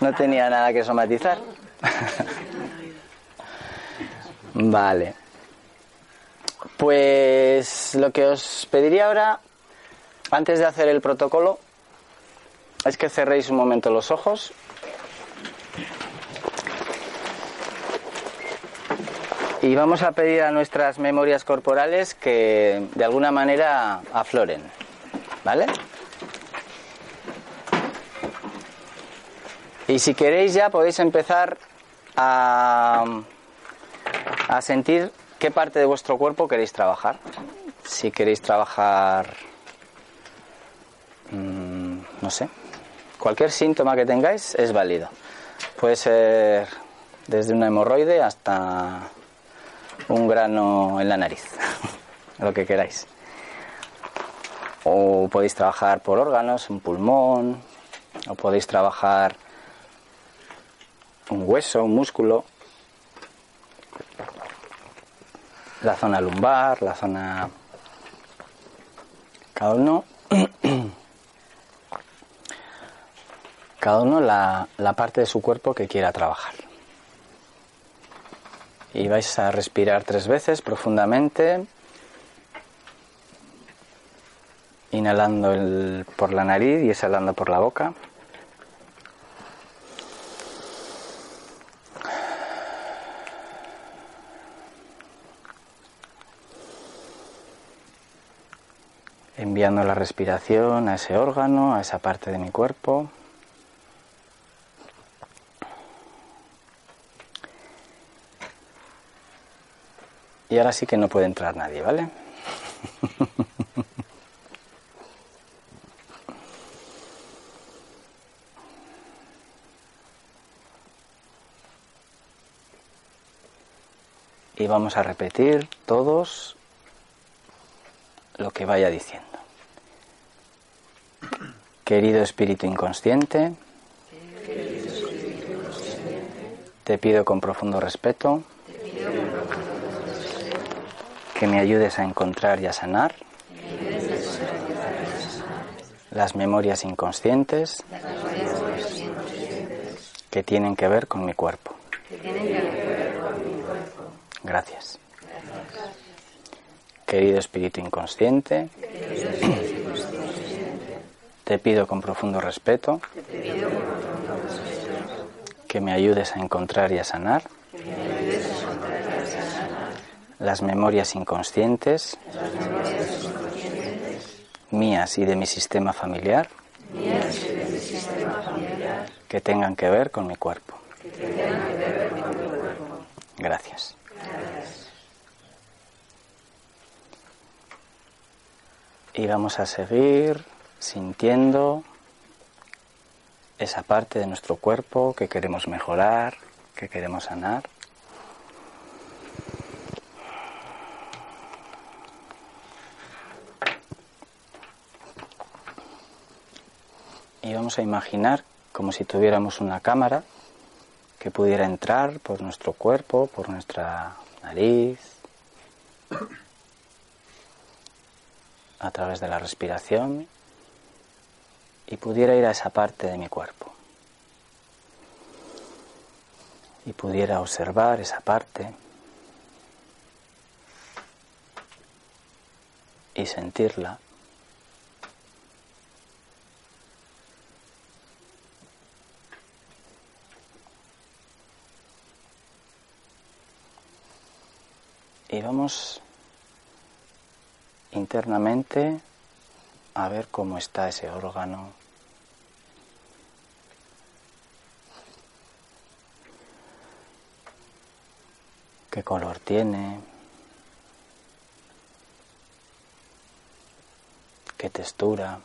no tenía nada que somatizar. vale. Pues lo que os pediría ahora, antes de hacer el protocolo, es que cerréis un momento los ojos Y vamos a pedir a nuestras memorias corporales que de alguna manera afloren. ¿Vale? Y si queréis ya podéis empezar a, a sentir qué parte de vuestro cuerpo queréis trabajar. Si queréis trabajar, no sé, cualquier síntoma que tengáis es válido. Puede ser desde una hemorroide hasta un grano en la nariz, lo que queráis. O podéis trabajar por órganos, un pulmón, o podéis trabajar un hueso, un músculo, la zona lumbar, la zona... Cada. Cada uno la, la parte de su cuerpo que quiera trabajar y vais a respirar tres veces profundamente, inhalando el, por la nariz y exhalando por la boca. enviando la respiración a ese órgano, a esa parte de mi cuerpo. Y ahora sí que no puede entrar nadie, ¿vale? y vamos a repetir todos lo que vaya diciendo. Querido espíritu inconsciente, te pido con profundo respeto que me ayudes a encontrar y a sanar las memorias inconscientes que tienen que ver con mi cuerpo. Gracias. Querido Espíritu Inconsciente, te pido con profundo respeto que me ayudes a encontrar y a sanar que me ayudes a encontrar y a sanar las memorias inconscientes las memorias mías y de mi sistema familiar mías y de mi sistema familiar que tengan que ver con mi cuerpo. que tengan que ver con mi cuerpo. Gracias. Gracias. Y vamos a seguir sintiendo esa parte de nuestro cuerpo que queremos mejorar, que queremos sanar. Y vamos a imaginar como si tuviéramos una cámara que pudiera entrar por nuestro cuerpo, por nuestra nariz, a través de la respiración y pudiera ir a esa parte de mi cuerpo. Y pudiera observar esa parte y sentirla. Y vamos internamente a ver cómo está ese órgano. ¿Qué color tiene? ¿Qué textura?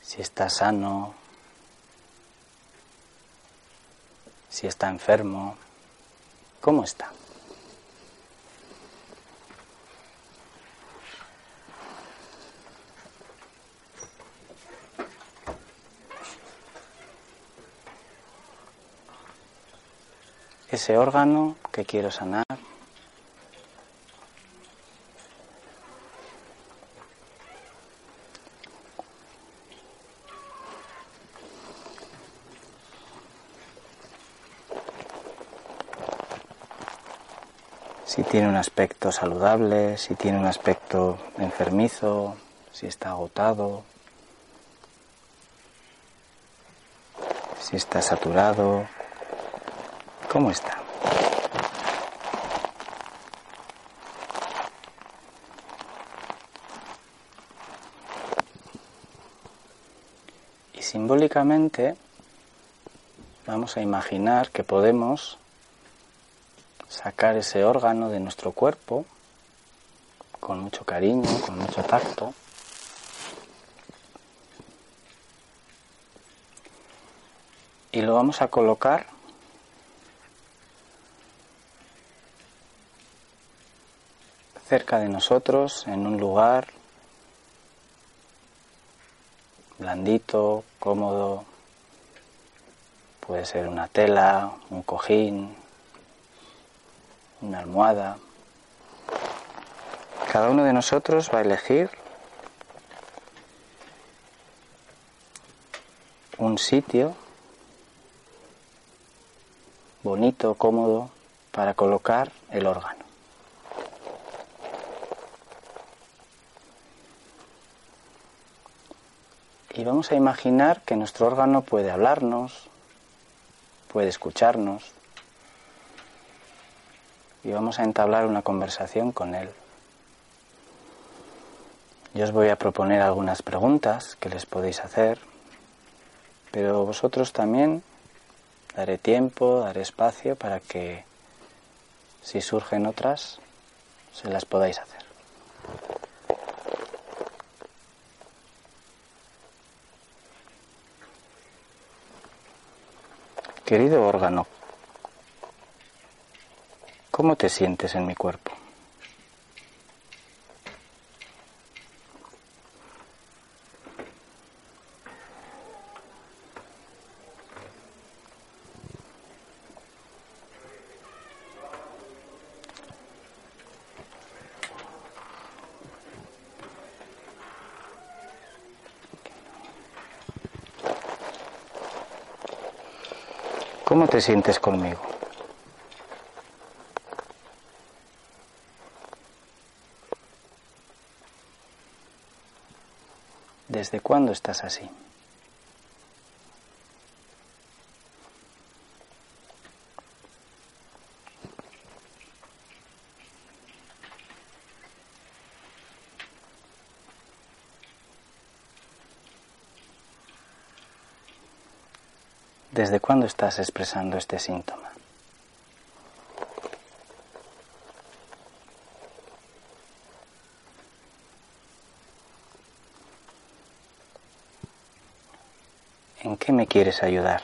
Si está sano, si está enfermo, ¿cómo está? Ese órgano que quiero sanar, si tiene un aspecto saludable, si tiene un aspecto enfermizo, si está agotado, si está saturado, ¿cómo está? Y simbólicamente vamos a imaginar que podemos sacar ese órgano de nuestro cuerpo con mucho cariño, con mucho tacto. Y lo vamos a colocar cerca de nosotros, en un lugar blandito, cómodo. Puede ser una tela, un cojín, una almohada. Cada uno de nosotros va a elegir un sitio bonito, cómodo, para colocar el órgano. Y vamos a imaginar que nuestro órgano puede hablarnos, puede escucharnos, y vamos a entablar una conversación con él. Yo os voy a proponer algunas preguntas que les podéis hacer, pero vosotros también daré tiempo, daré espacio para que si surgen otras, se las podáis hacer. Querido órgano, ¿Cómo te sientes en mi cuerpo? ¿Cómo te sientes conmigo? ¿Desde cuándo estás así? ¿Desde cuándo estás expresando este síntoma? ¿En qué me quieres ayudar?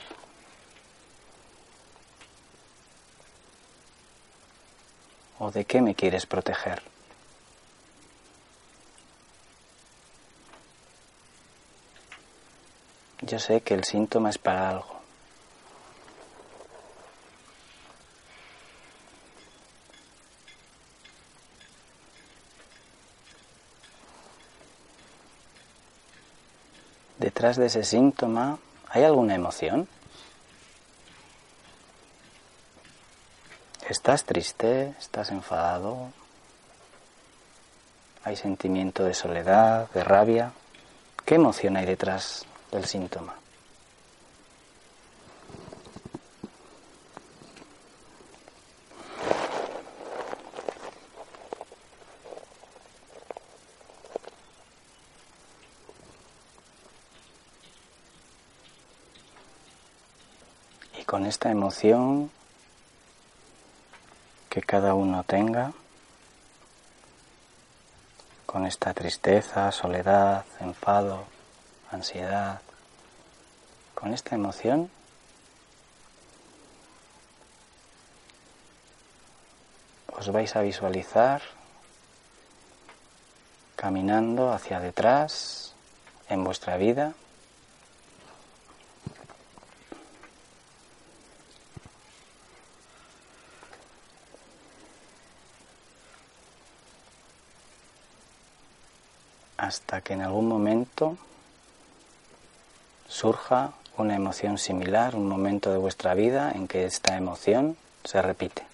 ¿O de qué me quieres proteger? Yo sé que el síntoma es para algo. Detrás de ese síntoma, ¿hay alguna emoción? ¿Estás triste? ¿Estás enfadado? ¿Hay sentimiento de soledad, de rabia? ¿Qué emoción hay detrás del síntoma? Y con esta emoción que cada uno tenga, con esta tristeza, soledad, enfado, ansiedad, con esta emoción, os vais a visualizar caminando hacia detrás en vuestra vida. Hasta que en algún momento surja una emoción similar, un momento de vuestra vida en que esta emoción se repite.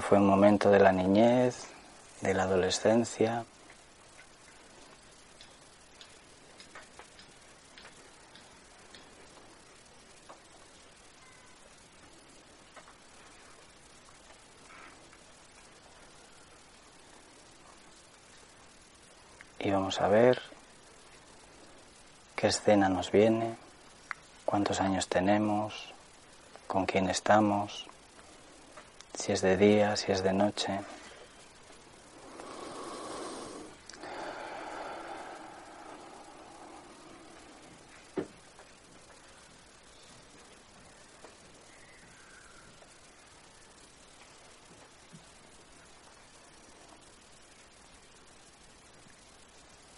Fue un momento de la niñez, de la adolescencia. Y vamos a ver qué escena nos viene, cuántos años tenemos, con quién estamos si es de día, si es de noche.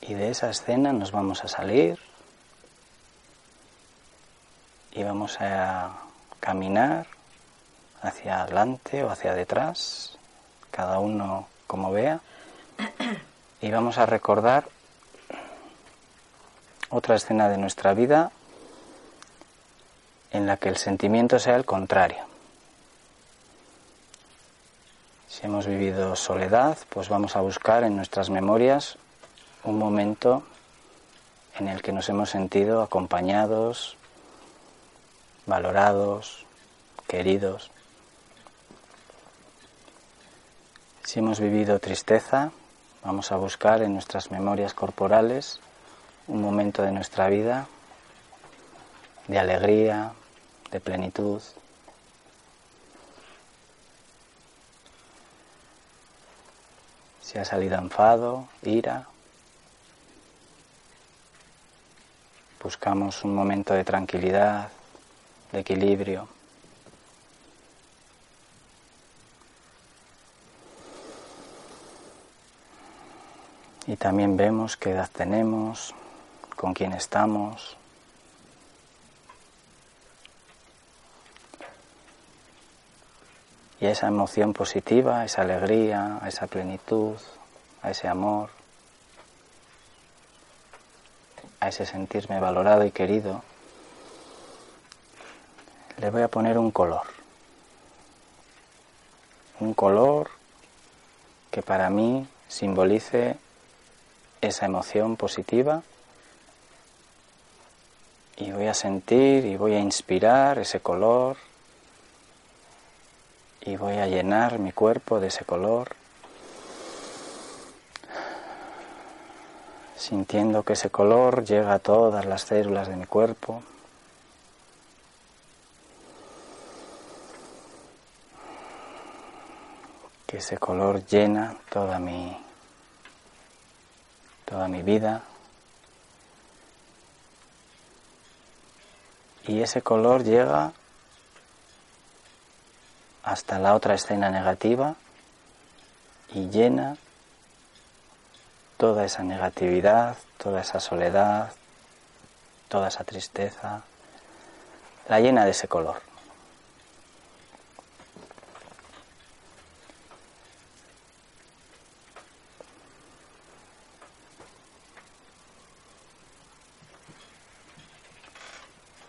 Y de esa escena nos vamos a salir y vamos a caminar hacia adelante o hacia detrás, cada uno como vea, y vamos a recordar otra escena de nuestra vida en la que el sentimiento sea el contrario. Si hemos vivido soledad, pues vamos a buscar en nuestras memorias un momento en el que nos hemos sentido acompañados, valorados, queridos. Si hemos vivido tristeza, vamos a buscar en nuestras memorias corporales un momento de nuestra vida de alegría, de plenitud. Si ha salido enfado, ira, buscamos un momento de tranquilidad, de equilibrio. Y también vemos qué edad tenemos, con quién estamos. Y esa emoción positiva, esa alegría, a esa plenitud, a ese amor, a ese sentirme valorado y querido, le voy a poner un color. Un color que para mí simbolice esa emoción positiva y voy a sentir y voy a inspirar ese color y voy a llenar mi cuerpo de ese color sintiendo que ese color llega a todas las células de mi cuerpo. Que ese color llena toda mi toda mi vida y ese color llega hasta la otra escena negativa y llena toda esa negatividad, toda esa soledad, toda esa tristeza, la llena de ese color.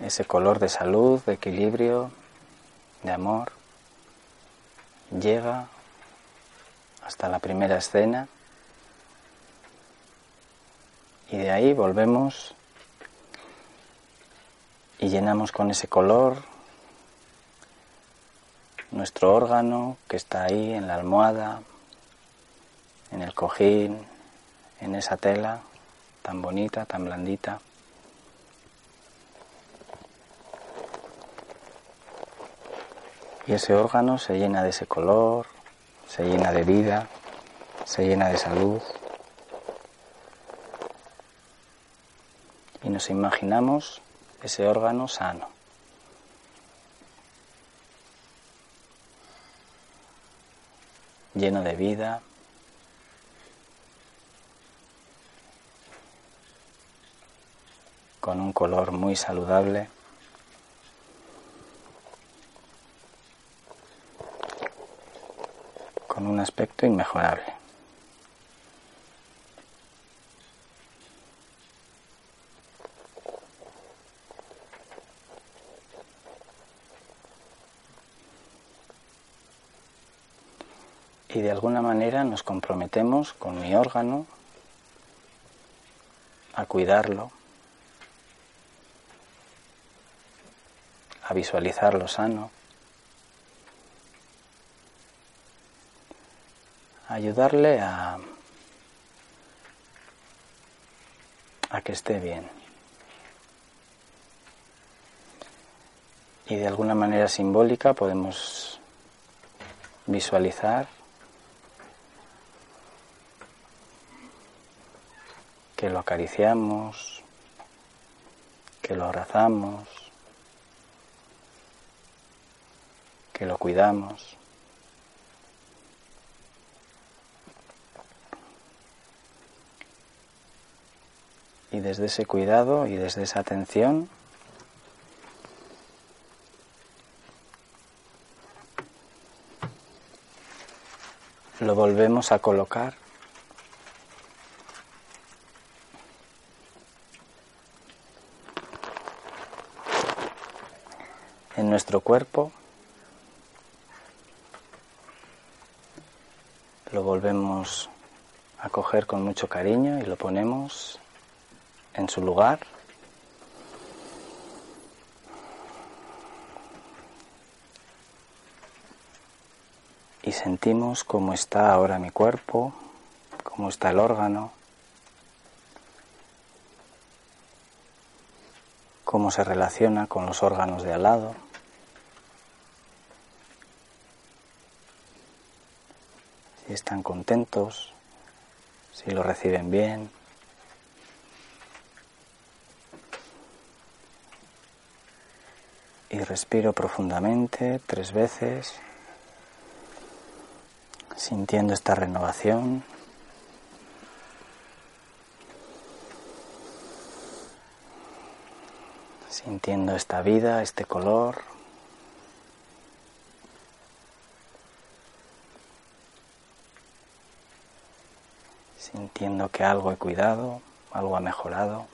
Ese color de salud, de equilibrio, de amor, llega hasta la primera escena y de ahí volvemos y llenamos con ese color nuestro órgano que está ahí en la almohada, en el cojín, en esa tela tan bonita, tan blandita. Y ese órgano se llena de ese color, se llena de vida, se llena de salud. Y nos imaginamos ese órgano sano. lleno de vida, con un color muy saludable. Un aspecto inmejorable. Y de alguna manera nos comprometemos con mi órgano a cuidarlo, a visualizarlo sano. Ayudarle a, a que esté bien. Y de alguna manera simbólica podemos visualizar que lo acariciamos, que lo abrazamos, que lo cuidamos. Y desde ese cuidado y desde esa atención. Lo volvemos a colocar. En nuestro cuerpo, lo volvemos a coger con mucho cariño y lo ponemos en su lugar. Y sentimos cómo está ahora mi cuerpo, cómo está el órgano, cómo se relaciona con los órganos de al lado. Si están contentos, si lo reciben bien. y respiro profundamente tres veces, sintiendo esta renovación. Sintiendo esta vida, este color. Sintiendo que algo he cuidado, algo ha mejorado,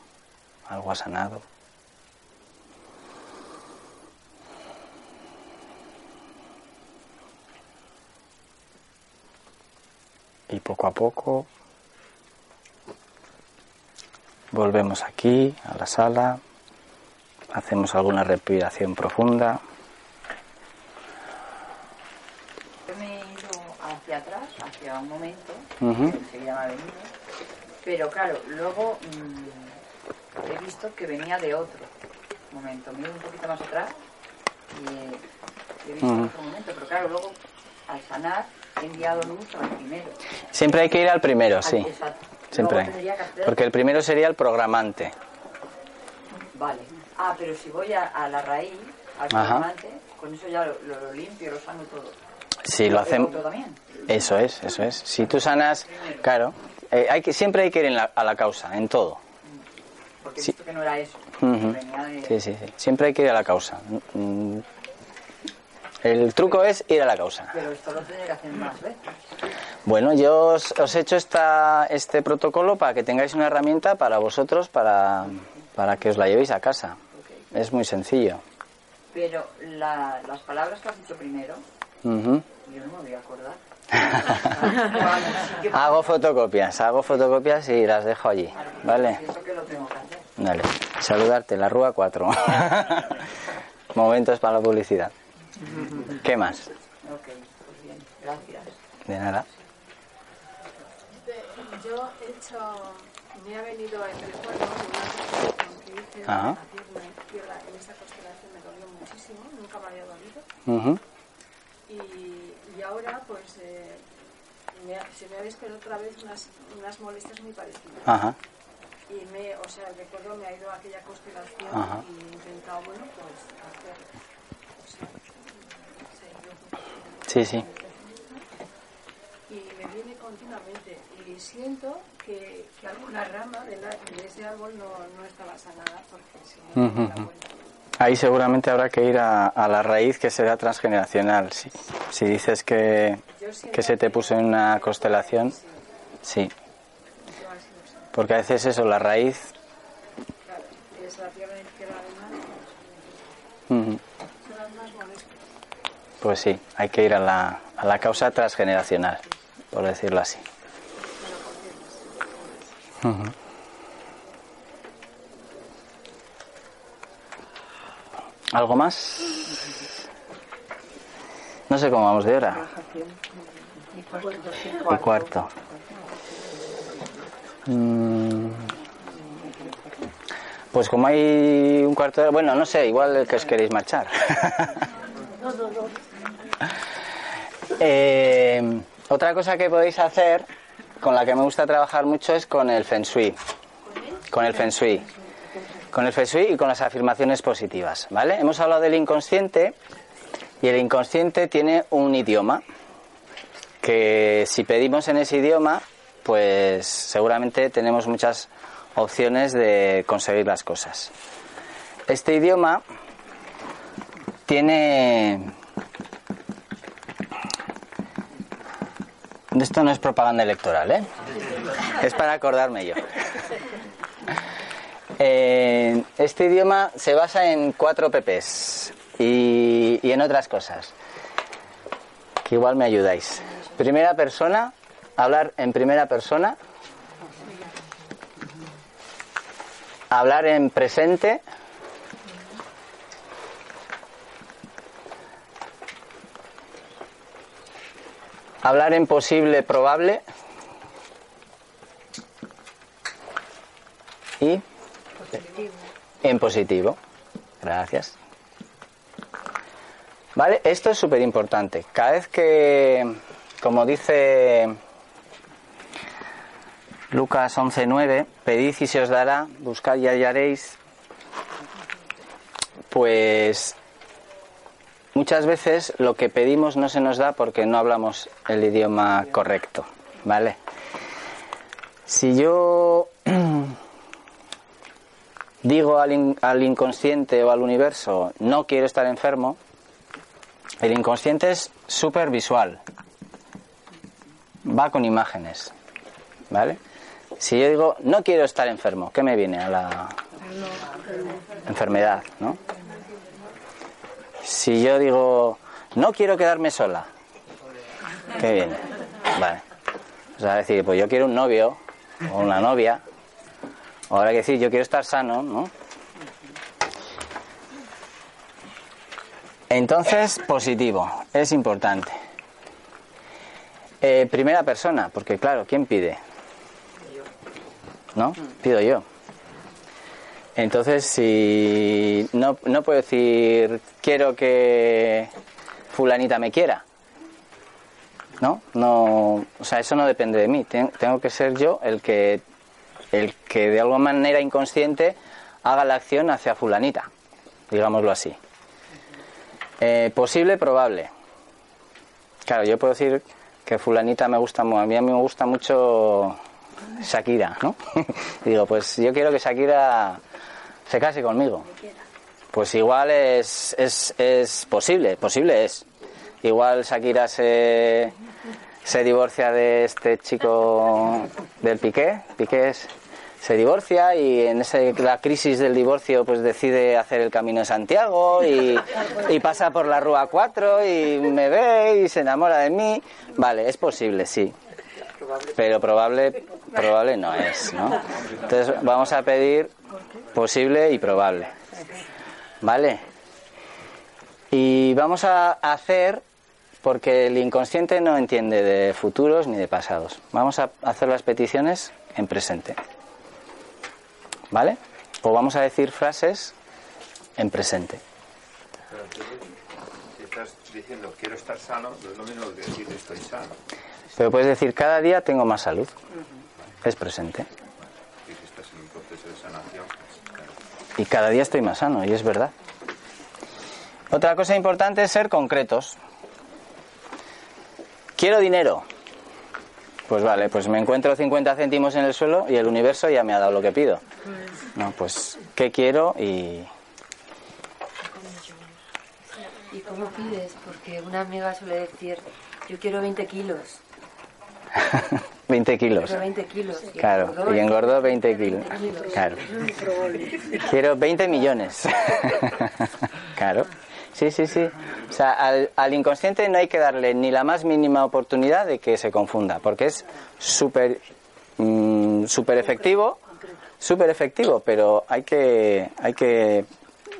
algo ha sanado. Poco a poco volvemos aquí a la sala, hacemos alguna respiración profunda. Yo me he ido hacia atrás, hacia un momento, Ujú. que enseguida me ha venido, pero claro, luego mm, he visto que venía de otro momento. Me he ido un poquito más atrás y he, he visto otro momento, pero claro, luego al sanar enviado al primero. Siempre hay que ir al primero, sí. exacto. Siempre hay. Porque el primero sería el programante. Vale. Ah, pero si voy a, a la raíz, al formante, con eso ya lo, limpio, lo sano todo. Si lo hacemos. Eso es, eso es. Si tú sanas, claro, eh, hay que, siempre hay que ir en la- a la causa, en todo. Porque Sí. visto que no era eso. Venía de... Sí, sí, sí. Siempre hay que ir a la causa. El truco es ir a la causa. Pero esto lo tendría que hacer más veces. Bueno, yo os, os he hecho esta, este protocolo para que tengáis una herramienta para vosotros, para, para que os la llevéis a casa. Es muy sencillo. Pero la- las palabras que has dicho primero, Ujú. yo no me voy a acordar. Hago fotocopias, hago fotocopias y las dejo allí. ¿Vale? Eso que lo tengo que hacer. Dale. Saludarte, la Rúa 4. Momentos para la publicidad. ¿Qué más? Ok, pues bien, gracias. De nada. Yo he hecho, me ha venido el recuerdo de una constelación que hice en la pierna izquierda. En esta constelación me dolió muchísimo, nunca me había dolido. Ujú. Y, y ahora, pues, eh, me ha- se me ha despertado otra vez unas, unas molestias muy parecidas. Ajá. Y me, o sea, recuerdo me ha ido a aquella constelación Ajá. y he intentado, bueno, pues, hacer, o sea, Sí, sí. y me viene continuamente y siento que, que alguna rama de, la- de ese árbol no, no estaba sanada porque si no ujú. vuelta. Ahí seguramente habrá que ir a, a la raíz que será transgeneracional. Si, si dices que, que se te puso en una constelación, sí. Porque a veces eso, la raíz. Claro, es la pierna izquierda además, ujú, son las más molestas. Pues sí, hay que ir a la, a la causa transgeneracional, por decirlo así. ¿Algo más? No sé cómo vamos de hora. Y cuarto. Mm. Pues como hay un cuarto de hora, bueno, no sé, igual que os queréis marchar. Eh, otra cosa que podéis hacer, con la que me gusta trabajar mucho, es con el Feng Shui. Con el Feng Shui. Con el Feng Shui y con las afirmaciones positivas, ¿vale? Hemos hablado del inconsciente y el inconsciente tiene un idioma que si pedimos en ese idioma, pues seguramente tenemos muchas opciones de conseguir las cosas. Este idioma tiene Esto no es propaganda electoral, ¿eh? Es para acordarme yo. Eh, este idioma se basa en cuatro PPs y, y en otras cosas. Que igual me ayudáis. Primera persona, hablar en primera persona. Hablar en presente. Hablar en posible, probable. Y en positivo. Gracias. Vale, esto es súper importante. Cada vez que, como dice Lucas 11.9, pedid y se os dará, buscad y hallaréis, pues muchas veces lo que pedimos no se nos da porque no hablamos el idioma correcto, ¿vale? Si yo digo al, in- al inconsciente o al universo, no quiero estar enfermo, el inconsciente es súper visual. Va con imágenes. ¿Vale? Si yo digo, no quiero estar enfermo, ¿qué me viene a la enfermedad? ¿no? Si yo digo, no quiero quedarme sola, ¿qué viene? Vale. O sea, decir, pues yo quiero un novio o una novia. O habrá que decir, yo quiero estar sano, ¿no? Entonces, positivo, es importante. Eh, primera persona, porque claro, ¿quién pide? ¿No? Pido yo. Entonces, si no, no puedo decir, quiero que fulanita me quiera. ¿No? No, o sea, eso no depende de mí. Ten- Tengo que ser yo el que, el que de alguna manera inconsciente haga la acción hacia fulanita, digámoslo así. Eh, posible, probable. Claro, yo puedo decir que fulanita me gusta, a mí, me gusta mucho Shakira, ¿no? Digo, pues yo quiero que Shakira se case conmigo. Pues igual es, es, es posible, posible es. Igual Shakira se, se divorcia de este chico del Piqué, Piqué es- se divorcia y en ese, la crisis del divorcio pues decide hacer el camino de Santiago y, y pasa por la Rúa 4 y me ve y se enamora de mí. Vale, es posible, sí. Pero probable, probable no es, ¿no? Entonces vamos a pedir posible y probable. ¿Vale? Y vamos a hacer, porque el inconsciente no entiende de futuros ni de pasados. Vamos a hacer las peticiones en presente. ¿Vale? O vamos a decir frases en presente. Pero si estás diciendo quiero estar sano, no es lo mismo que decir estoy sano. Pero puedes decir cada día tengo más salud. Es presente. Y si estás en un proceso de sanación, pues, claro. Y cada día estoy más sano, y es verdad. Otra cosa importante es ser concretos. Quiero dinero. Pues vale, pues me encuentro 50 céntimos en el suelo y el universo ya me ha dado lo que pido. No, pues, ¿qué quiero? Y ¿Y cómo pides? Porque una amiga suele decir, yo quiero 20 kilos. 20 kilos. Quiero 20 kilos. Claro, engordó y engordó 20 kilos. 20 kilos. Claro. Quiero 20 millones. claro. Sí, sí, sí. O sea, al, al inconsciente no hay que darle ni la más mínima oportunidad de que se confunda, porque es súper mm, súper efectivo, súper efectivo, pero hay que, hay que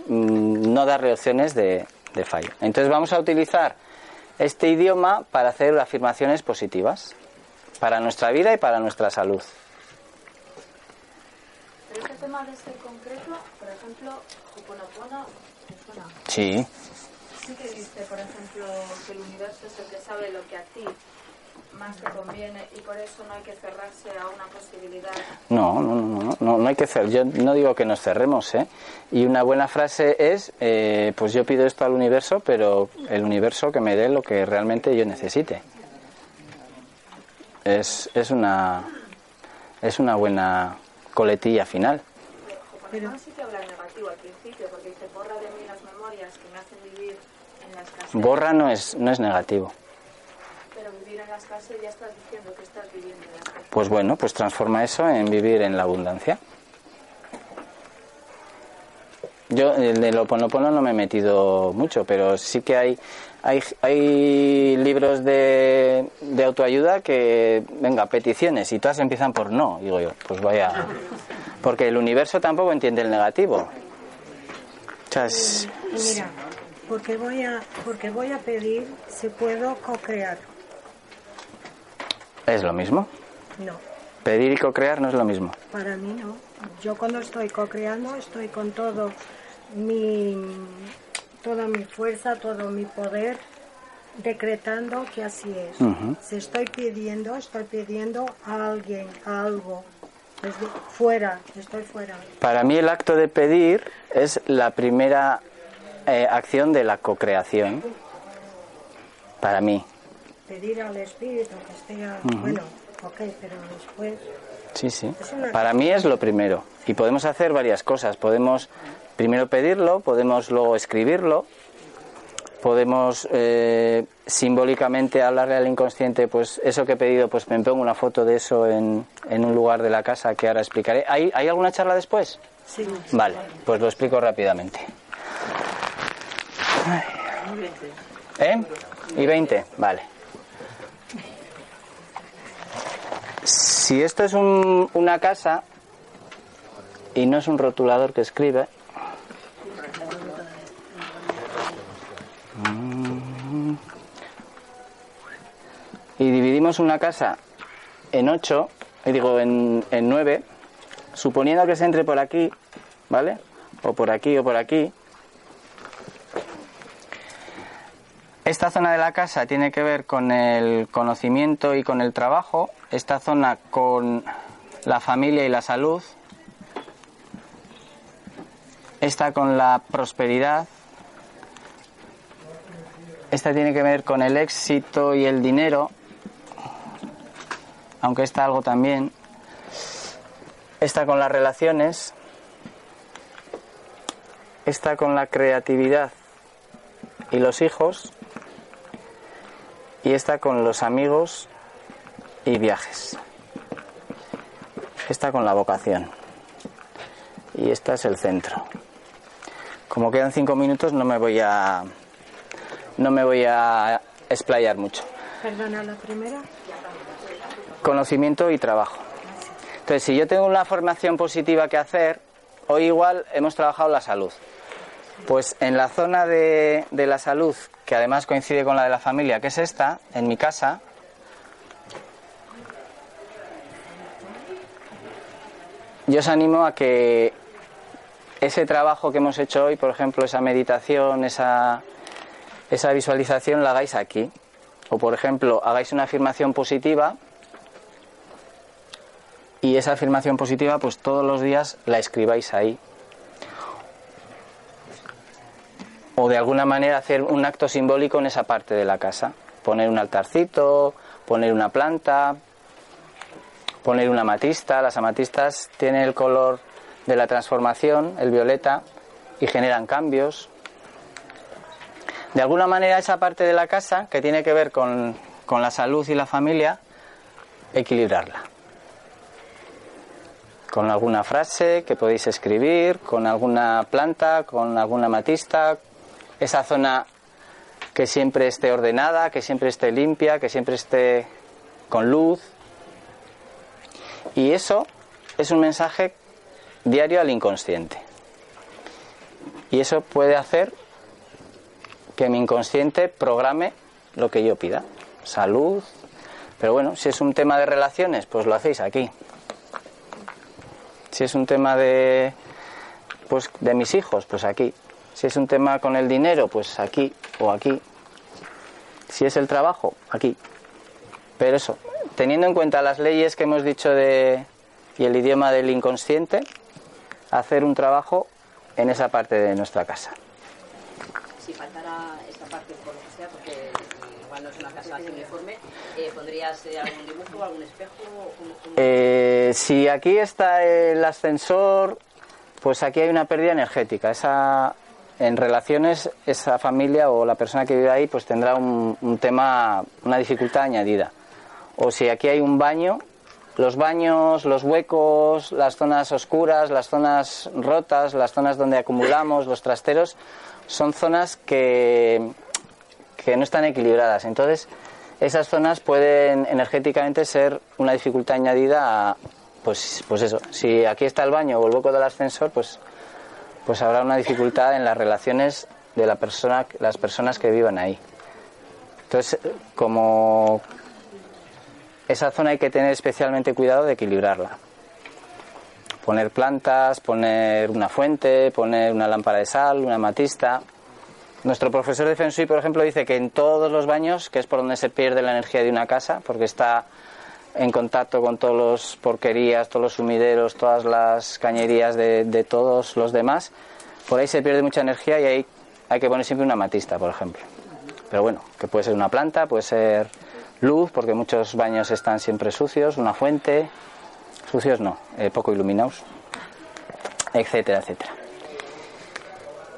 mm, no darle opciones de, de fallo. Entonces vamos a utilizar este idioma para hacer afirmaciones positivas para nuestra vida y para nuestra salud. Pero este tema de ser concreto, por ejemplo, Ho'oponopono, ¿te suena? Sí. Sí que dice, por ejemplo, que el universo es el que sabe lo que a ti más te conviene y por eso no hay que cerrarse a una posibilidad. No, no, no, no, no, no hay que hacer. Yo no digo que nos cerremos, ¿eh? Y una buena frase es, eh, pues yo pido esto al universo, pero el universo que me dé lo que realmente yo necesite. Es, es una es una buena coletilla final. Ho'oponopono sí que habla en negativo al principio, porque dice, borra de mí las memorias que me hacen vivir en la escasez. Borra no es no es negativo. Pero vivir en la escasez ya estás diciendo que estás viviendo en la escasez. Pues bueno, pues transforma eso en vivir en la abundancia. Yo el del Oponopono no me he metido mucho, pero sí que hay hay, hay libros de, de autoayuda que, venga, peticiones, y todas empiezan por no. Digo yo, pues vaya. Porque el universo tampoco entiende el negativo. O sea, es- Mira, porque voy a, porque voy a pedir si puedo co-crear. es lo mismo. No, Pedir y co-crear no es lo mismo. para mí no. Yo cuando estoy co-creando estoy con todo mi, toda mi fuerza, todo mi poder, decretando que así es. Ujú. Si estoy pidiendo, estoy pidiendo a alguien, a algo. Fuera, estoy fuera. Para mí el acto de pedir es la primera eh, acción de la co-creación. Para mí. Pedir al espíritu que esté, a- bueno, ok, pero después Sí, sí. Para mí es lo primero. Y podemos hacer varias cosas. Podemos primero pedirlo, podemos luego escribirlo, podemos eh, simbólicamente hablarle al inconsciente, pues eso que he pedido, pues me pongo una foto de eso en, en un lugar de la casa que ahora explicaré. ¿Hay, ¿Hay alguna charla después? Sí. Vale, pues lo explico rápidamente. ¿Eh? ¿Y 20? Vale. Si esto es un- una casa y no es un rotulador que escribe, y dividimos una casa en 8, digo en, en 9, suponiendo que se entre por aquí, ¿vale? O por aquí o por aquí, Esta zona de la casa tiene que ver con el conocimiento y con el trabajo, esta zona con la familia y la salud, esta con la prosperidad, esta tiene que ver con el éxito y el dinero, aunque está algo también, esta con las relaciones, esta con la creatividad y los hijos, y esta con los amigos y viajes. Esta con la vocación. Y esta es el centro. Como quedan cinco minutos no me voy a no me voy a explayar mucho. Perdona, la primera. Conocimiento y trabajo. Entonces, si yo tengo una formación positiva que hacer, hoy igual hemos trabajado la salud. Pues en la zona de, de la salud, que además coincide con la de la familia, que es esta, en mi casa, yo os animo a que ese trabajo que hemos hecho hoy, por ejemplo, esa meditación, esa, esa visualización, la hagáis aquí. O, por ejemplo, hagáis una afirmación positiva y esa afirmación positiva, pues todos los días la escribáis ahí. o de alguna manera hacer un acto simbólico en esa parte de la casa. Poner un altarcito, poner una planta, poner una amatista. Las amatistas tienen el color de la transformación, el violeta, y generan cambios. De alguna manera esa parte de la casa, que tiene que ver con, con la salud y la familia, equilibrarla. Con alguna frase que podéis escribir, con alguna planta, con alguna amatista, esa zona que siempre esté ordenada, que siempre esté limpia, que siempre esté con luz. Y eso es un mensaje diario al inconsciente. Y eso puede hacer que mi inconsciente programe lo que yo pida. Salud. Pero bueno, si es un tema de relaciones, pues lo hacéis aquí. Si es un tema de pues de mis hijos, pues aquí. Si es un tema con el dinero, pues aquí o aquí. Si es el trabajo, aquí. Pero eso, teniendo en cuenta las leyes que hemos dicho de y el idioma del inconsciente, hacer un trabajo en esa parte de nuestra casa. Si faltara esa parte por lo que sea, porque igual no es una casa así uniforme, eh, ¿pondrías eh, algún dibujo, algún espejo? ¿Cómo- cómo- Eh, si aquí está el ascensor, pues aquí hay una pérdida energética. Esa, en relaciones, esa familia o la persona que vive ahí, pues tendrá un, un tema, una dificultad añadida. O si aquí hay un baño, los baños, los huecos, las zonas oscuras, las zonas rotas, las zonas donde acumulamos, los trasteros, son zonas que, que no están equilibradas. Entonces, esas zonas pueden energéticamente ser una dificultad añadida a, pues, pues eso, si aquí está el baño o el hueco del ascensor, pues, pues habrá una dificultad en las relaciones de la persona, las personas que vivan ahí. Entonces, como esa zona hay que tener especialmente cuidado de equilibrarla. Poner plantas, poner una fuente, poner una lámpara de sal, una matista. Nuestro profesor de Feng por ejemplo, dice que en todos los baños, que es por donde se pierde la energía de una casa, porque está en contacto con todas las porquerías, todos los sumideros, todas las cañerías de, de todos los demás, por ahí se pierde mucha energía y ahí hay que poner siempre una matista, por ejemplo. Pero bueno, que puede ser una planta, puede ser luz, porque muchos baños están siempre sucios, una fuente, sucios no, eh, poco iluminados, etcétera, etcétera.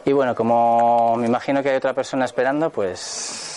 Y bueno, como me imagino que hay otra persona esperando, pues